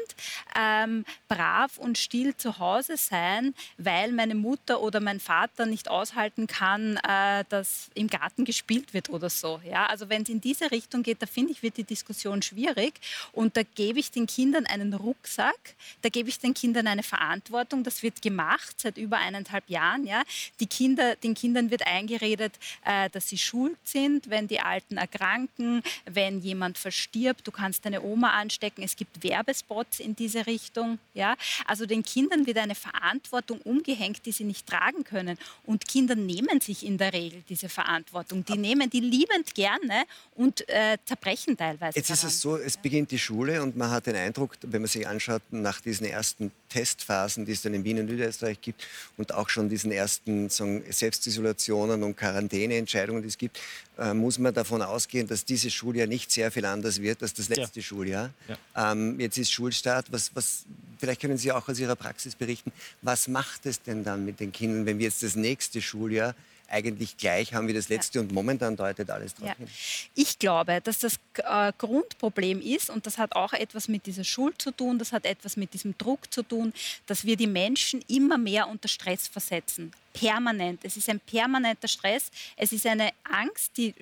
ähm, brav und still zu Hause sein, weil meine Mutter oder mein Vater nicht aushalten kann, äh, dass im Garten gespielt wird oder so. Ja? Also wenn es in diese Richtung geht, da finde ich, wird die Diskussion schwierig. Und da gebe ich den Kindern einen Rucksack, da gebe ich den Kindern eine Verantwortung. Das wird gemacht seit über eineinhalb Jahren. Ja? Die Kinder, den Kindern wird eingeredet, äh, dass sie schuld sind, wenn die Alten erkranken, wenn jemand verstirbt, du kannst deine Oma anstecken. Es gibt Werbespots in diese Richtung. Ja? Also den Kindern wird eine Verantwortung umgehängt, die sie nicht tragen können. Und Kinder nehmen sich in der Regel diese Verantwortung. Die nehmen die liebend gerne und äh, zerbrechen teilweise. Jetzt daran. ist es so, es beginnt die Schule und man hat den Eindruck, wenn man sich anschaut, nach diesen ersten Testphasen, die es dann in Wien und Niederösterreich gibt und auch schon diesen ersten sagen, Selbstisolationen und Quarantäneentscheidungen, die es gibt, äh, muss man davon ausgehen, dass dieses Schuljahr nicht sehr viel anders wird als das letzte ja. Schuljahr. Ja. Ähm, jetzt ist Schulstart. Was, was, vielleicht können Sie auch aus Ihrer Praxis berichten. Was macht es denn dann mit den Kindern, wenn wir jetzt das nächste Schuljahr eigentlich gleich haben wie das letzte ja. und momentan deutet alles darauf ja. hin. Ich glaube, dass das äh, Grundproblem ist und das hat auch etwas mit dieser Schuld zu tun, das hat etwas mit diesem Druck zu tun, dass wir die Menschen immer mehr unter Stress versetzen. Permanent. Es ist ein permanenter Stress. Es ist eine Angst, die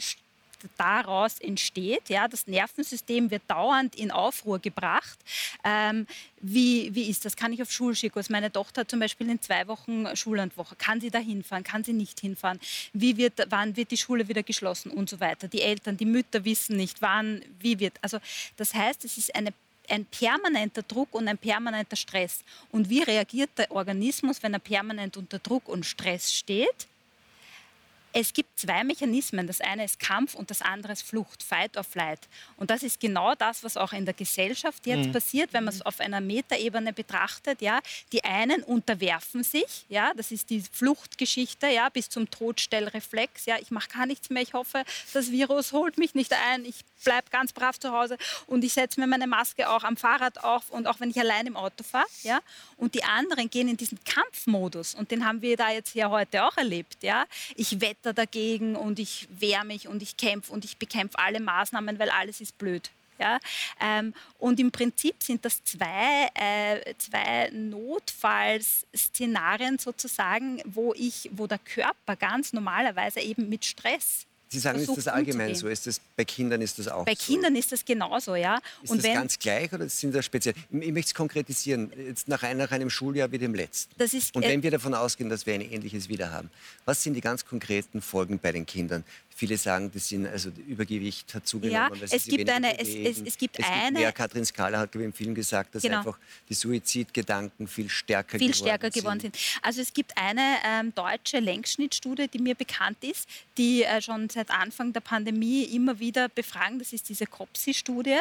daraus entsteht. Ja, das Nervensystem wird dauernd in Aufruhr gebracht. Ähm, wie, wie ist das? Kann ich auf Schulschikos? Meine Tochter hat zum Beispiel in zwei Wochen Schullandwoche. Kann sie da hinfahren? Kann sie nicht hinfahren? Wie wird, wann wird die Schule wieder geschlossen und so weiter? Die Eltern, die Mütter wissen nicht, wann, wie wird. Also das heißt, es ist eine ein permanenter Druck und ein permanenter Stress. Und wie reagiert der Organismus, wenn er permanent unter Druck und Stress steht? Es gibt zwei Mechanismen. Das eine ist Kampf und das andere ist Flucht, Fight or Flight. Und das ist genau das, was auch in der Gesellschaft jetzt mhm. passiert, wenn man es auf einer Metaebene betrachtet. Ja, die einen unterwerfen sich, ja, das ist die Fluchtgeschichte, ja, bis zum Todstellreflex. Ja, ich mache gar nichts mehr. Ich hoffe, das Virus holt mich nicht ein. Ich bleibe ganz brav zu Hause und ich setze mir meine Maske auch am Fahrrad auf und auch wenn ich allein im Auto fahre. Ja? Und die anderen gehen in diesen Kampfmodus und den haben wir da jetzt ja heute auch erlebt. Ja? Ich wetter dagegen und ich wehre mich und ich kämpfe und ich bekämpfe alle Maßnahmen, weil alles ist blöd. Ja? Ähm, und im Prinzip sind das zwei, äh, zwei Notfallszenarien sozusagen, wo, ich, wo der Körper ganz normalerweise eben mit Stress Sie sagen, ist das allgemein so? Ist das, bei Kindern ist das auch bei so? Bei Kindern ist das genauso, ja. Ist und das wenn, ganz gleich oder sind das speziell? Ich möchte es konkretisieren, jetzt nach, ein, nach einem Schuljahr wie dem letzten. Das ist, und wenn äh, wir davon ausgehen, dass wir ein ähnliches wieder haben, was sind die ganz konkreten Folgen bei den Kindern? Viele sagen, das sind, also Übergewicht hat zugenommen. Ja, es gibt eine, es, es, es, gibt es eine. Mehr. Katrin Skala hat im Film gesagt, dass genau. einfach die Suizidgedanken viel stärker viel geworden stärker sind. geworden sind. Also es gibt eine ähm, deutsche Längsschnittstudie, die mir bekannt ist, die äh, schon seit Anfang der Pandemie immer wieder befragen. Das ist diese COPSI-Studie.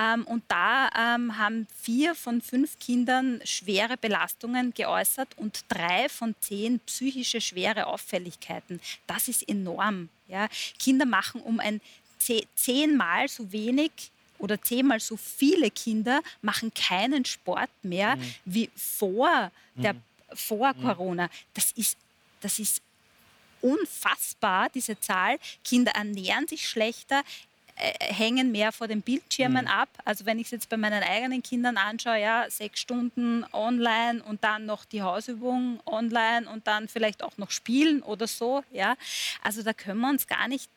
Ähm, und da ähm, haben vier von fünf Kindern schwere Belastungen geäußert und drei von zehn psychische schwere Auffälligkeiten. Das ist enorm. Ja? Kinder machen um ein zehnmal so wenig oder zehnmal so viele Kinder machen keinen Sport mehr mhm. wie vor, der, mhm. vor mhm. Corona. Das ist, das ist unfassbar, diese Zahl. Kinder ernähren sich schlechter, hängen mehr vor den Bildschirmen mhm. ab. Also wenn ich es jetzt bei meinen eigenen Kindern anschaue, ja, sechs Stunden online und dann noch die Hausübung online und dann vielleicht auch noch spielen oder so, ja. Also da können wir uns gar nicht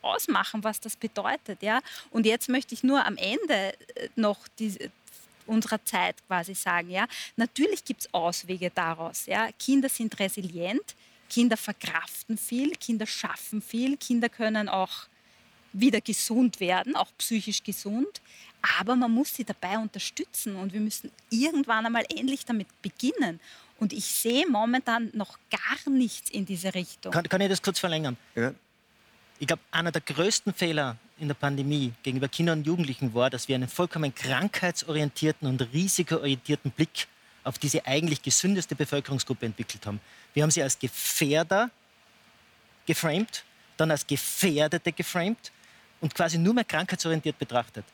ausmachen, was das bedeutet, ja. Und jetzt möchte ich nur am Ende äh, noch die, unserer Zeit quasi sagen, ja. Natürlich gibt es Auswege daraus, ja. Kinder sind resilient, Kinder verkraften viel, Kinder schaffen viel, Kinder können auch wieder gesund werden, auch psychisch gesund. Aber man muss sie dabei unterstützen und wir müssen irgendwann einmal endlich damit beginnen. Und ich sehe momentan noch gar nichts in diese Richtung. Kann, kann ich das kurz verlängern? Ja. Ich glaube, einer der größten Fehler in der Pandemie gegenüber Kindern und Jugendlichen war, dass wir einen vollkommen krankheitsorientierten und risikoorientierten Blick auf diese eigentlich gesündeste Bevölkerungsgruppe entwickelt haben. Wir haben sie als Gefährder geframed, dann als Gefährdete geframed und quasi nur mehr krankheitsorientiert betrachtet.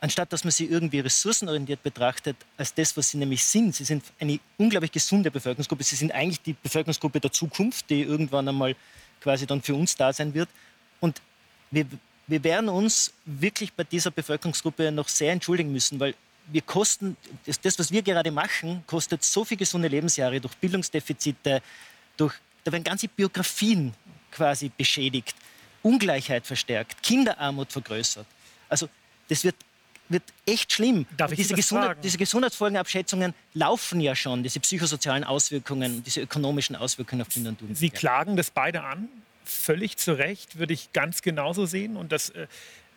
Anstatt dass man sie irgendwie ressourcenorientiert betrachtet, als das, was sie nämlich sind. Sie sind eine unglaublich gesunde Bevölkerungsgruppe. Sie sind eigentlich die Bevölkerungsgruppe der Zukunft, die irgendwann einmal quasi dann für uns da sein wird. Und wir, wir werden uns wirklich bei dieser Bevölkerungsgruppe noch sehr entschuldigen müssen, weil wir kosten, das, was wir gerade machen, kostet so viele gesunde Lebensjahre durch Bildungsdefizite, durch, da werden ganze Biografien quasi beschädigt, Ungleichheit verstärkt, Kinderarmut vergrößert. Also das wird, wird echt schlimm. Darf ich diese, Gesundheit, diese Gesundheitsfolgenabschätzungen laufen ja schon, diese psychosozialen Auswirkungen, diese ökonomischen Auswirkungen auf Kinder und Sie Jugendliche. klagen das beide an. Völlig zu Recht würde ich ganz genauso sehen. Und das, äh,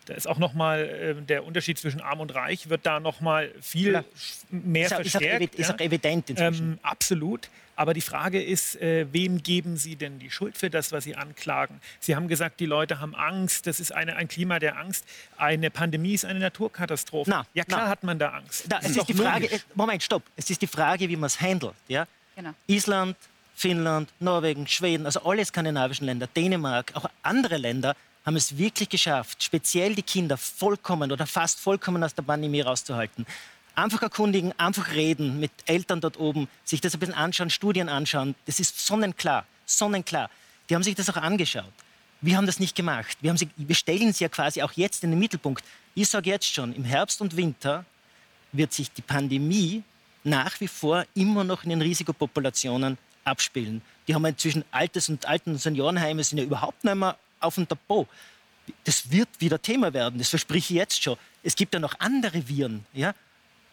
da ist auch noch mal äh, der Unterschied zwischen Arm und Reich wird da noch mal viel Klar. mehr ist, auch, ist, auch, verstärkt. ist ja. auch evident inzwischen. Ähm, absolut. Aber die Frage ist, äh, wem geben Sie denn die Schuld für das, was Sie anklagen? Sie haben gesagt, die Leute haben Angst. Das ist eine, ein Klima der Angst. Eine Pandemie ist eine Naturkatastrophe. Na, ja, klar na. hat man da Angst. Das es doch ist die Frage, logisch. äh, Moment, stopp. Es ist die Frage, wie man es handelt. Ja? Genau. Island, Finnland, Norwegen, Schweden, also alle skandinavischen Länder, Dänemark, auch andere Länder haben es wirklich geschafft, speziell die Kinder vollkommen oder fast vollkommen aus der Pandemie rauszuhalten. Einfach erkundigen, einfach reden mit Eltern dort oben, sich das ein bisschen anschauen, Studien anschauen. Das ist sonnenklar, sonnenklar. Die haben sich das auch angeschaut. Wir haben das nicht gemacht. Wir, sie, wir stellen sie ja quasi auch jetzt in den Mittelpunkt. Ich sage jetzt schon, im Herbst und Winter wird sich die Pandemie nach wie vor immer noch in den Risikopopulationen abspielen. Die haben inzwischen Altes- und Alten- und Seniorenheime sind ja überhaupt nicht mehr auf dem Tapo. Das wird wieder Thema werden, das verspreche ich jetzt schon. Es gibt ja noch andere Viren. Ja?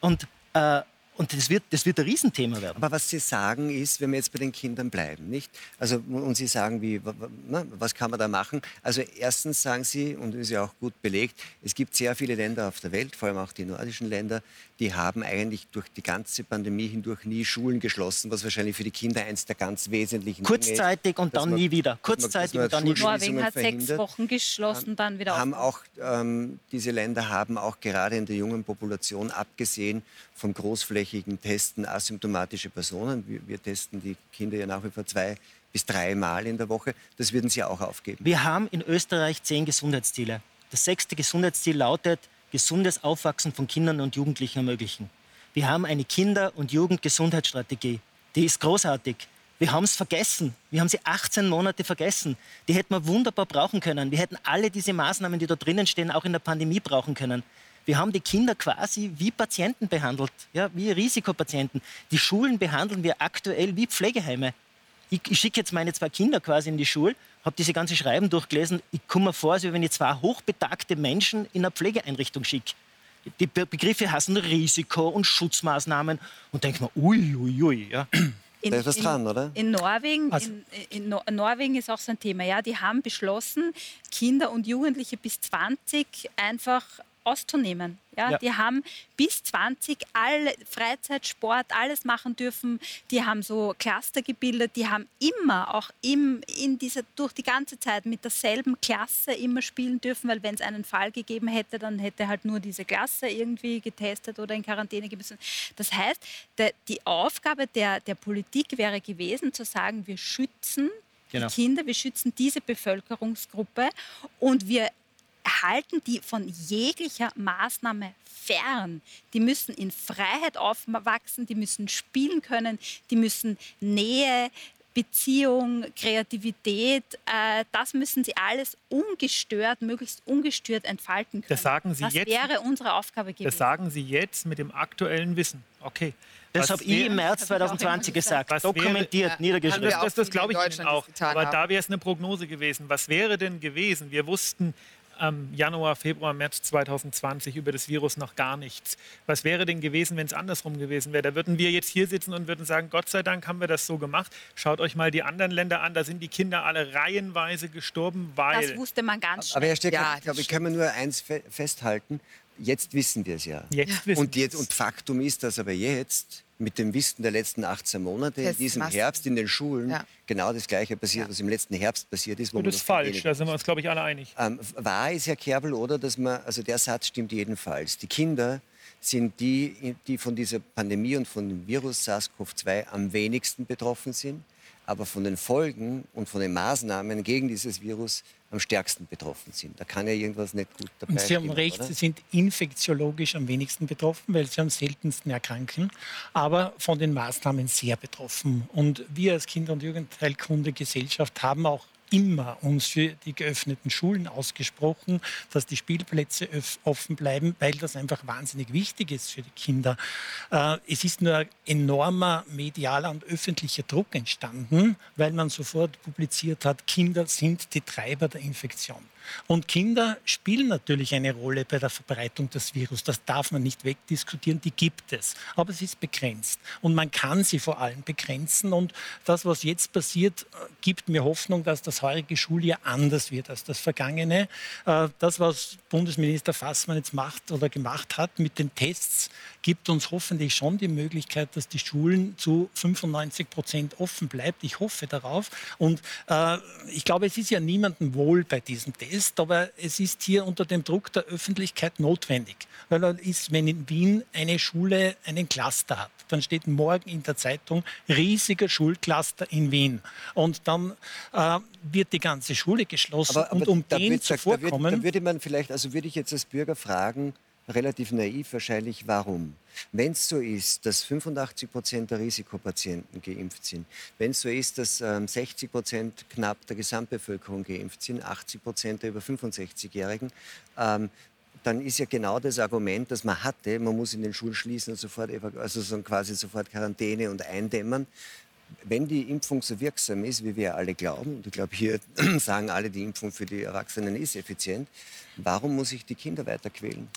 Und, äh, und das, wird, das wird ein Riesenthema werden. Aber was Sie sagen ist, wenn wir jetzt bei den Kindern bleiben, nicht? Also und Sie sagen, wie, na, was kann man da machen? Also erstens sagen Sie und das ist ja auch gut belegt, es gibt sehr viele Länder auf der Welt, vor allem auch die nordischen Länder, die haben eigentlich durch die ganze Pandemie hindurch nie Schulen geschlossen, was wahrscheinlich für die Kinder eins der ganz wesentlichen Dinge ist, Kurzzeitig und dann man- nie wieder. man- Kurzzeitig man und dann nie wieder. Norwegen hat sechs. Wochen geschlossen, dann wieder haben auch ähm, diese Länder haben auch gerade in der jungen Population abgesehen von großflächigen Testen asymptomatische Personen. Wir, wir testen die Kinder ja nach wie vor zwei bis dreimal in der Woche. Das würden Sie auch aufgeben. Wir haben in Österreich zehn Gesundheitsziele. Das sechste Gesundheitsziel lautet, gesundes Aufwachsen von Kindern und Jugendlichen ermöglichen. Wir haben eine Kinder- und Jugendgesundheitsstrategie. Die ist großartig. Wir haben es vergessen. Wir haben sie 18 Monate vergessen. Die hätten wir wunderbar brauchen können. Wir hätten alle diese Maßnahmen, die da drinnen stehen, auch in der Pandemie brauchen können. Wir haben die Kinder quasi wie Patienten behandelt, ja, wie Risikopatienten. Die Schulen behandeln wir aktuell wie Pflegeheime. Ich, ich schicke jetzt meine zwei Kinder quasi in die Schule, habe diese ganze Schreiben durchgelesen. Ich komme mir vor, als wenn ich zwei hochbetagte Menschen in eine Pflegeeinrichtung schicke. Die Be Begriffe heißen Risiko und Schutzmaßnahmen und denke mir, ui, ui, ui. Ja. In, Da ist was in, dran, oder? In Norwegen, Also- in, in Nor Norwegen ist auch so ein Thema. Ja, die haben beschlossen, Kinder und Jugendliche bis 20 einfach auszunehmen. Ja, Ja. Die haben bis 20 alle Freizeit, Sport, alles machen dürfen. Die haben so Cluster gebildet. Die haben immer, auch im, in dieser, durch die ganze Zeit mit derselben Klasse immer spielen dürfen, weil wenn es einen Fall gegeben hätte, dann hätte halt nur diese Klasse irgendwie getestet oder in Quarantäne müssen. Das heißt, der, die Aufgabe der, der Politik wäre gewesen, zu sagen, wir schützen Genau. die Kinder, wir schützen diese Bevölkerungsgruppe und wir halten die von jeglicher Maßnahme fern. Die müssen in Freiheit aufwachsen, die müssen spielen können, die müssen Nähe, Beziehung, Kreativität, äh, das müssen sie alles ungestört, möglichst ungestört entfalten können. Das sagen Sie das jetzt- wäre unsere Aufgabe gewesen. Das sagen Sie jetzt mit dem aktuellen Wissen. Okay. Das habe ich im März Das hab ich auch 2020 immer gesagt. Was wäre- Dokumentiert, Ja. niedergeschrieben. Das, das, das glaube ich Ihnen auch. Aber haben. da wäre es eine Prognose gewesen. Was wäre denn gewesen? Wir wussten am Januar, Februar, März 2020 über das Virus noch gar nichts. Was wäre denn gewesen, wenn es andersrum gewesen wäre? Da würden wir jetzt hier sitzen und würden sagen, Gott sei Dank haben wir das so gemacht. Schaut euch mal die anderen Länder an. Da sind die Kinder alle reihenweise gestorben, weil... das wusste man ganz schnell. Aber Herr Stecker, Ja, ich glaube, ich kann mir nur eins fe festhalten. Jetzt wissen wir es ja. Jetzt wissen und, jetzt, und Faktum ist, dass aber jetzt mit dem Wissen der letzten 18 Monate in Tests, diesem Masken. Herbst in den Schulen Ja. genau das Gleiche passiert, Ja. was im letzten Herbst passiert ist. wo Und das ist falsch. Da sind wir uns, glaube ich, alle einig. Ähm, wahr ist, Herr Kerbel, oder, dass man, also der Satz stimmt jedenfalls. Die Kinder sind die, die von dieser Pandemie und von dem Virus SARS-CoV-2 am wenigsten betroffen sind, aber von den Folgen und von den Maßnahmen gegen dieses Virus am stärksten betroffen sind. Da kann ja irgendwas nicht gut dabei Und Sie haben stimmen, recht, oder? Sie sind infektiologisch am wenigsten betroffen, weil Sie am seltensten erkranken, aber von den Maßnahmen sehr betroffen. Und wir als Kinder- und Jugendheilkunde-Gesellschaft haben auch immer uns für die geöffneten Schulen ausgesprochen, dass die Spielplätze offen bleiben, weil das einfach wahnsinnig wichtig ist für die Kinder. Äh, es ist nur ein enormer medialer und öffentlicher Druck entstanden, weil man sofort publiziert hat, Kinder sind die Treiber der Infektion. Und Kinder spielen natürlich eine Rolle bei der Verbreitung des Virus. Das darf man nicht wegdiskutieren, die gibt es. Aber es ist begrenzt. Und man kann sie vor allem begrenzen. Und das, was jetzt passiert, gibt mir Hoffnung, dass das heurige Schuljahr anders wird als das vergangene. Äh, das, was Bundesminister Fassmann jetzt macht oder gemacht hat mit den Tests, gibt uns hoffentlich schon die Möglichkeit, dass die Schulen zu 95 Prozent offen bleibt. Ich hoffe darauf. Und äh, ich glaube, es ist ja niemandem wohl bei diesem Test ist, aber es ist hier unter dem Druck der Öffentlichkeit notwendig. Weil dann ist, wenn in Wien eine Schule einen Cluster hat, dann steht morgen in der Zeitung riesiger Schulcluster in Wien. Und dann äh, wird die ganze Schule geschlossen. Aber, aber und um den zu vorkommen... Da, würde man vielleicht, also würde ich jetzt als Bürger fragen, relativ naiv wahrscheinlich, warum. Wenn es so ist, dass 85 Prozent der Risikopatienten geimpft sind, wenn es so ist, dass ähm, 60 Prozent knapp der Gesamtbevölkerung geimpft sind, 80 Prozent der über 65-Jährigen, ähm, dann ist ja genau das Argument, das man hatte, man muss in den Schulen schließen und sofort, also so quasi sofort Quarantäne und eindämmen. Wenn die Impfung so wirksam ist, wie wir alle glauben, und ich glaube, hier (clears throat) sagen alle, die Impfung für die Erwachsenen ist effizient, warum muss ich die Kinder weiter quälen?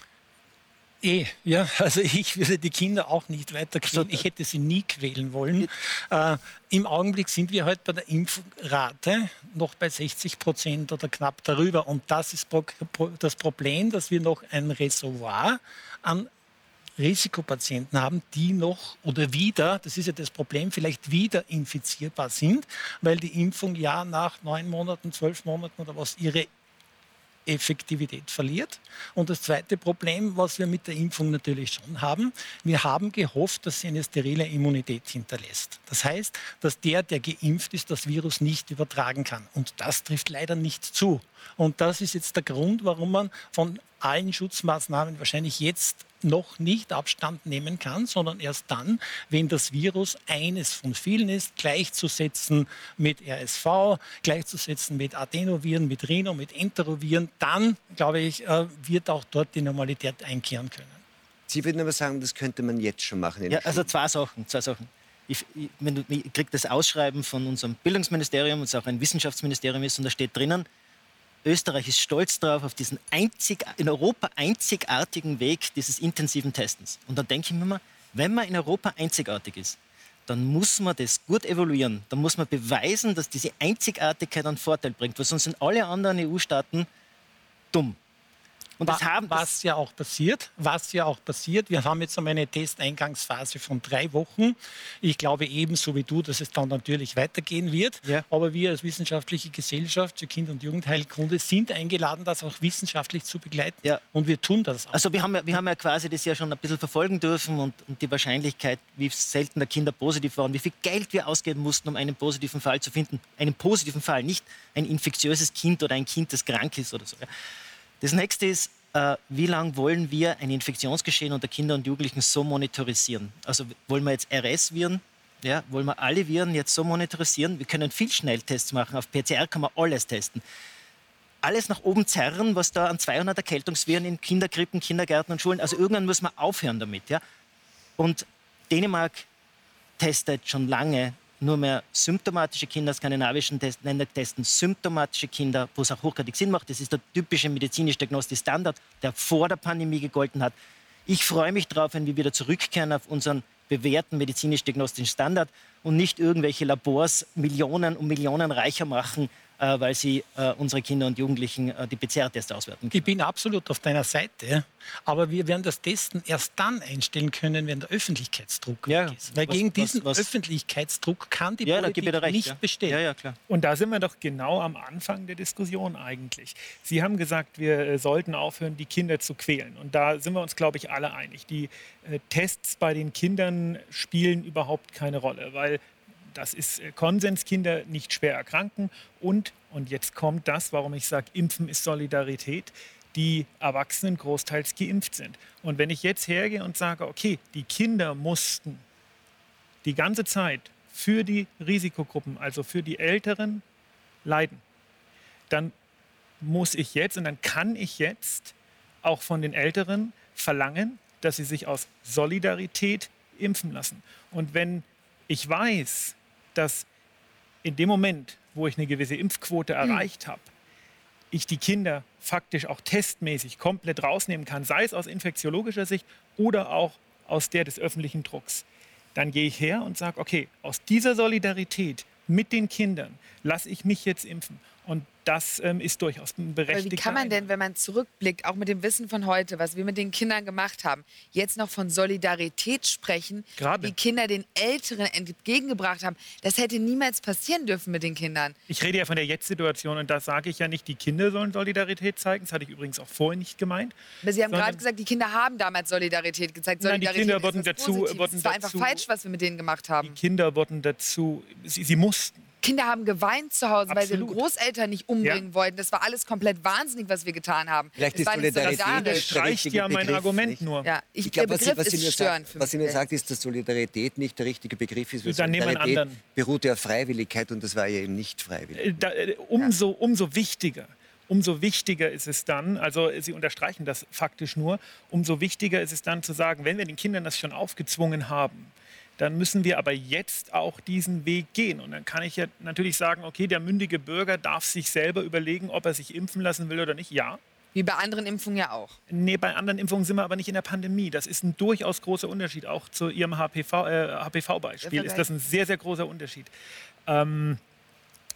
Eh, ja, (laughs) also ich würde die Kinder auch nicht weiter quälen. Ich hätte sie nie quälen wollen. Äh, Im Augenblick sind wir heute bei der Impfrate noch bei 60 Prozent oder knapp darüber. Und das ist das Problem, dass wir noch ein Reservoir an Risikopatienten haben, die noch oder wieder, das ist ja das Problem, vielleicht wieder infizierbar sind, weil die Impfung ja nach neun Monaten, zwölf Monaten oder was ihre Effektivität verliert. Und das zweite Problem, was wir mit der Impfung natürlich schon haben, wir haben gehofft, dass sie eine sterile Immunität hinterlässt. Das heißt, dass der, der geimpft ist, das Virus nicht übertragen kann. Und das trifft leider nicht zu. Und das ist jetzt der Grund, warum man von allen Schutzmaßnahmen wahrscheinlich jetzt noch nicht Abstand nehmen kann, sondern erst dann, wenn das Virus eines von vielen ist, gleichzusetzen mit RSV, gleichzusetzen mit Adenoviren, mit Rhino, mit Enteroviren, dann, glaube ich, äh, wird auch dort die Normalität einkehren können. Sie würden aber sagen, das könnte man jetzt schon machen. Ja, also zwei Sachen. Zwei Sachen. Ich, ich, ich kriege das Ausschreiben von unserem Bildungsministerium, das auch ein Wissenschaftsministerium ist, und da steht drinnen, Österreich ist stolz darauf, auf diesen einzig, in Europa einzigartigen Weg dieses intensiven Testens. Und dann denke ich mir mal, wenn man in Europa einzigartig ist, dann muss man das gut evaluieren. Dann muss man beweisen, dass diese Einzigartigkeit einen Vorteil bringt, weil sonst sind alle anderen EU-Staaten dumm. Und das haben, was ja auch passiert, was ja auch passiert. Wir haben jetzt einmal eine Testeingangsphase von drei Wochen. Ich glaube ebenso wie du, dass es dann natürlich weitergehen wird. Ja. Aber wir als wissenschaftliche Gesellschaft für Kinder- und Jugendheilkunde sind eingeladen, das auch wissenschaftlich zu begleiten. Ja. Und wir tun das auch. Also wir haben, ja, wir haben ja quasi das ja schon ein bisschen verfolgen dürfen und, und die Wahrscheinlichkeit, wie selten der Kinder positiv waren, wie viel Geld wir ausgeben mussten, um einen positiven Fall zu finden. Einen positiven Fall, nicht ein infektiöses Kind oder ein Kind, das krank ist oder so. Ja. Das nächste ist, äh, wie lange wollen wir ein Infektionsgeschehen unter Kindern und Jugendlichen so monitorisieren? Also wollen wir jetzt RS-Viren, ja, wollen wir alle Viren jetzt so monitorisieren? Wir können viel Schnelltests machen. Auf PCR kann man alles testen. Alles nach oben zerren, was da an 200 Erkältungsviren in Kinderkrippen, Kindergärten und Schulen. Also irgendwann muss man aufhören damit. Ja? Und Dänemark testet schon lange nur mehr symptomatische Kinder, skandinavischen Test Länder testen symptomatische Kinder, wo es auch hochgradig Sinn macht. Das ist der typische medizinisch-diagnostische Standard, der vor der Pandemie gegolten hat. Ich freue mich darauf, wenn wir wieder zurückkehren auf unseren bewährten medizinisch-diagnostischen Standard und nicht irgendwelche Labors Millionen und Millionen reicher machen äh, weil sie äh, unsere Kinder und Jugendlichen äh, die PCR-Tests auswerten können. Ich bin absolut auf deiner Seite, aber wir werden das Testen erst dann einstellen können, wenn der Öffentlichkeitsdruck ja, ist. Weil was, gegen diesen was, was, Öffentlichkeitsdruck kann die ja, Politik recht, nicht ja. bestehen. Ja, ja, klar. Und da sind wir doch genau am Anfang der Diskussion eigentlich. Sie haben gesagt, wir sollten aufhören, die Kinder zu quälen. Und da sind wir uns, glaube ich, alle einig. Die äh, Tests bei den Kindern spielen überhaupt keine Rolle, weil das ist äh, Konsens, Kinder nicht schwer erkranken und, und jetzt kommt das, warum ich sage, Impfen ist Solidarität, die Erwachsenen großteils geimpft sind. Und wenn ich jetzt hergehe und sage, okay, die Kinder mussten die ganze Zeit für die Risikogruppen, also für die Älteren, leiden. dann muss ich jetzt und dann kann ich jetzt auch von den Älteren verlangen, dass sie sich aus Solidarität impfen lassen. Und wenn ich weiß, dass in dem Moment, wo ich eine gewisse Impfquote Hm. erreicht habe, ich die Kinder faktisch auch testmäßig komplett rausnehmen kann, sei es aus infektiologischer Sicht oder auch aus der des öffentlichen Drucks, dann gehe ich her und sage, okay, aus dieser Solidarität mit den Kindern lasse ich mich jetzt impfen. Das ähm, ist durchaus ein Aber berechtigter wie kann man denn, wenn man zurückblickt, auch mit dem Wissen von heute, was wir mit den Kindern gemacht haben, jetzt noch von Solidarität sprechen, Gerade. die Kinder den Älteren entgegengebracht haben? Das hätte niemals passieren dürfen mit den Kindern. Ich rede ja von der Jetzt-Situation und da sage ich ja nicht, die Kinder sollen Solidarität zeigen. Das hatte ich übrigens auch vorher nicht gemeint. Aber Sie haben gerade gesagt, die Kinder haben damals Solidarität gezeigt. Nein, die Solidarität Kinder wurden dazu- wurden Es war einfach dazu- falsch, was wir mit denen gemacht haben. Kinder wurden dazu, sie, sie mussten. Kinder haben geweint zu Hause, weil sie ihre Absolut. Großeltern nicht umbringen wollten. Das war alles komplett wahnsinnig, was wir getan haben. Vielleicht es ist war nicht Solidarität der Streicht richtige ja mein Begriff, Argument nicht? nur. Ja, ich, Ich glaube, was, was, sie ist mir störend sagt, was sie mich. mir sagt, ist, dass Solidarität nicht der richtige Begriff ist. Solidarität anderen. beruht ja auf Freiwilligkeit und das war ja eben nicht freiwillig. Äh, Da, äh, umso, umso wichtiger. Umso wichtiger ist es dann, also Sie unterstreichen das faktisch nur, umso wichtiger ist es dann zu sagen, wenn wir den Kindern das schon aufgezwungen haben, dann müssen wir aber jetzt auch diesen Weg gehen. Und dann kann ich ja natürlich sagen, okay, der mündige Bürger darf sich selber überlegen, ob er sich impfen lassen will oder nicht. Ja, Wie bei anderen Impfungen ja auch. Nee, bei anderen Impfungen sind wir aber nicht in der Pandemie. Das ist ein durchaus großer Unterschied. Auch zu Ihrem HPV, äh, HPV-Beispiel ist das ein sehr, sehr großer Unterschied. Ähm,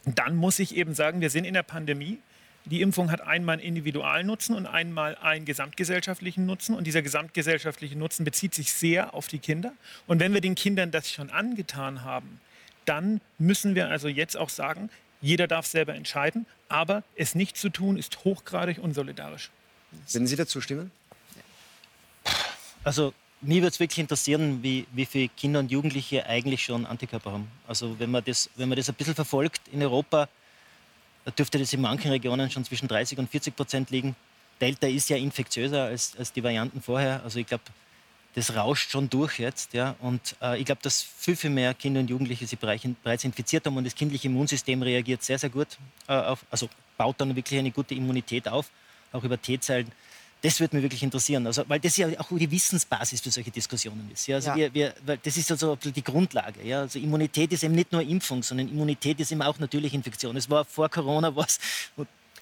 dann muss ich eben sagen, wir sind in der Pandemie. Die Impfung hat einmal einen Individualnutzen und einmal einen gesamtgesellschaftlichen Nutzen. Und dieser gesamtgesellschaftliche Nutzen bezieht sich sehr auf die Kinder. Und wenn wir den Kindern das schon angetan haben, dann müssen wir also jetzt auch sagen, jeder darf selber entscheiden. Aber es nicht zu tun, ist hochgradig unsolidarisch. Würden Sie dazu stimmen? Also mich würde es wirklich interessieren, wie, wie viele Kinder und Jugendliche eigentlich schon Antikörper haben. Also wenn man das, wenn man das ein bisschen verfolgt in Europa, dürfte das in manchen Regionen schon zwischen 30 und 40 Prozent liegen. Delta ist ja infektiöser als, als die Varianten vorher. Also ich glaube, das rauscht schon durch jetzt. Ja? Und äh, ich glaube, dass viel, viel mehr Kinder und Jugendliche sich bereits infiziert haben und das kindliche Immunsystem reagiert sehr, sehr gut äh, auf, also baut dann wirklich eine gute Immunität auf, auch über T-Zellen. Das würde mich wirklich interessieren, also, weil das ja auch die Wissensbasis für solche Diskussionen ist. Ja? Also Ja. Wir, wir, weil das ist also die Grundlage. Ja? Also Immunität ist eben nicht nur Impfung, sondern Immunität ist eben auch natürlich Infektion. Es war vor Corona was.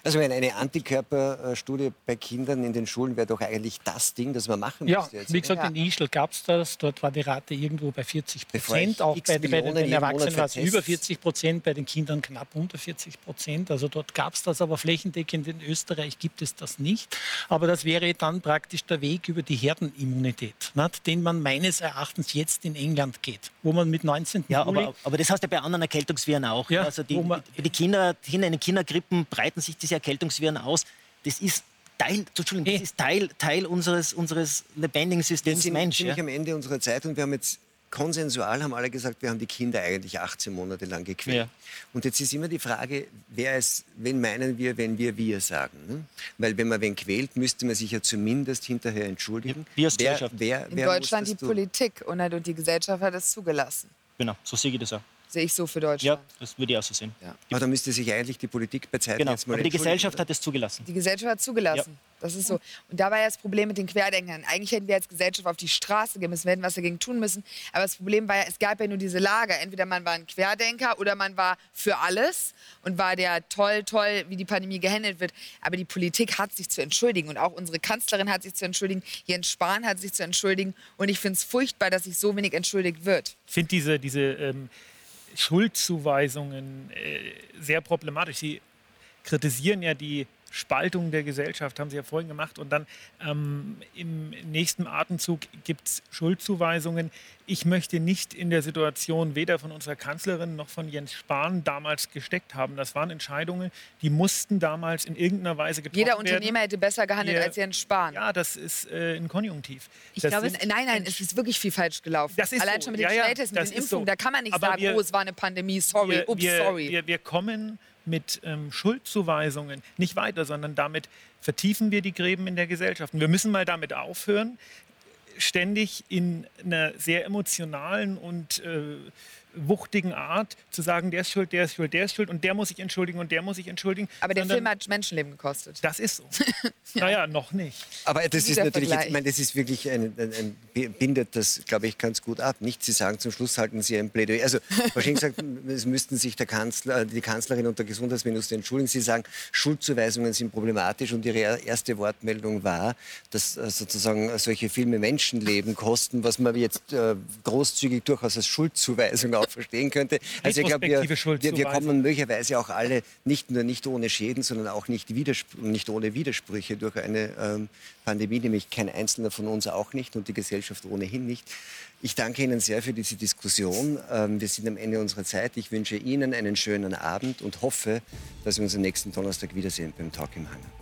Also eine Antikörperstudie bei Kindern in den Schulen wäre doch eigentlich das Ding, das man machen Ja, müsste. Jetzt. wie gesagt, Ja. in Ischl gab es das. Dort war die Rate irgendwo bei 40 Bevor ich Prozent. Auch bei, bei den, den Erwachsenen war es über 40 Prozent, bei den Kindern knapp unter 40 Prozent. Also dort gab es das, aber flächendeckend in Österreich gibt es das nicht. Aber das wäre dann praktisch der Weg über die Herdenimmunität, nicht? den man meines Erachtens jetzt in England geht, wo man mit 19. Ja, Juli aber, aber das heißt ja bei anderen Erkältungsviren auch. Ja, also die, wo man- die Kinder, Kinder in den Kindergrippen breiten sich diese Erkältungsviren aus. Das ist Teil, Entschuldigung, das Eh. ist Teil, Teil unseres, unseres lebendigen Wir Systems sind Mensch. ziemlich Ja? am Ende unserer Zeit und wir haben jetzt konsensual haben alle gesagt, wir haben die Kinder eigentlich 18 Monate lang gequält. Ja. Und jetzt ist immer die Frage, wer ist, wen meinen wir, wenn wir wir sagen? Ne? Weil wenn man wen quält, müsste man sich ja zumindest hinterher entschuldigen. Wir als wer, Gesellschaft. wer, In wer Deutschland die tun? Politik und halt- und die Gesellschaft hat es zugelassen. Genau, so sehe ich das auch. Sehe ich so für Ja, Deutschland. das würde ich auch so sehen. Aber da müsste sich eigentlich die Politik bei Zeiten Genau, jetzt mal aber die Gesellschaft oder? hat es zugelassen. Die Gesellschaft hat zugelassen. Das ist so. Und da war ja das Problem mit den Querdenkern. Eigentlich hätten wir als Gesellschaft auf die Straße gehen müssen, wir hätten was dagegen tun müssen. Aber das Problem war ja, es gab ja nur diese Lager. Entweder man war ein Querdenker oder man war für alles und war der toll, toll, wie die Pandemie gehandelt wird. Aber die Politik hat sich zu entschuldigen und auch unsere Kanzlerin hat sich zu entschuldigen. Jens Spahn hat sich zu entschuldigen. Und ich finde es furchtbar, dass sich so wenig entschuldigt wird. Ich finde diese, diese ähm, Schuldzuweisungen äh, sehr problematisch. Sie kritisieren ja die Spaltung der Gesellschaft, haben Sie ja vorhin gemacht. Und dann ähm, im nächsten Atemzug gibt es Schuldzuweisungen. Ich möchte nicht in der Situation weder von unserer Kanzlerin noch von Jens Spahn damals gesteckt haben. Das waren Entscheidungen, die mussten damals in irgendeiner Weise getroffen Jeder werden. Unternehmer hätte besser gehandelt Wir- als Jens Spahn. Ja, das ist äh, ein Konjunktiv. Ich das glaube, ist, Nein, nein, es ist wirklich viel falsch gelaufen. Das ist Allein so. schon mit den Ja, ja, Schnelltests, mit den Impfungen, so. da kann man nicht Aber sagen, wir- oh, es war eine Pandemie, sorry, wir, ups, sorry. Wir, wir kommen mit ähm, Schuldzuweisungen nicht weiter, sondern damit vertiefen wir die Gräben in der Gesellschaft. Und wir müssen mal damit aufhören, ständig in einer sehr emotionalen und äh, wuchtigen Art zu sagen, der ist schuld, der ist schuld, der ist schuld und der muss sich entschuldigen und der muss sich entschuldigen. Aber der Film hat Menschenleben gekostet. Das ist so. (laughs) ja. Naja, noch nicht. Aber das ist natürlich, jetzt, ich meine, das ist wirklich ein, ein, ein bindet das, glaube ich, ganz gut ab. Nicht, Sie sagen zum Schluss halten Sie ein Plädoyer. Also (laughs) wahrscheinlich sagt, es müssten sich der Kanzler, die Kanzlerin und der Gesundheitsminister entschuldigen. Sie sagen, Schuldzuweisungen sind problematisch und Ihre erste Wortmeldung war, dass äh, sozusagen solche Filme Menschenleben kosten, was man jetzt äh, großzügig durchaus als Schuldzuweisung auch verstehen könnte. Also ich glaube, wir, wir, wir, kommen möglicherweise auch alle nicht nur nicht ohne Schäden, sondern auch nicht, nicht ohne Widersprüche durch eine ähm, Pandemie, nämlich kein Einzelner von uns auch nicht und die Gesellschaft ohnehin nicht. Ich danke Ihnen sehr für diese Diskussion. Ähm, wir sind am Ende unserer Zeit. Ich wünsche Ihnen einen schönen Abend und hoffe, dass wir uns am nächsten Donnerstag wiedersehen beim Talk im Hangar.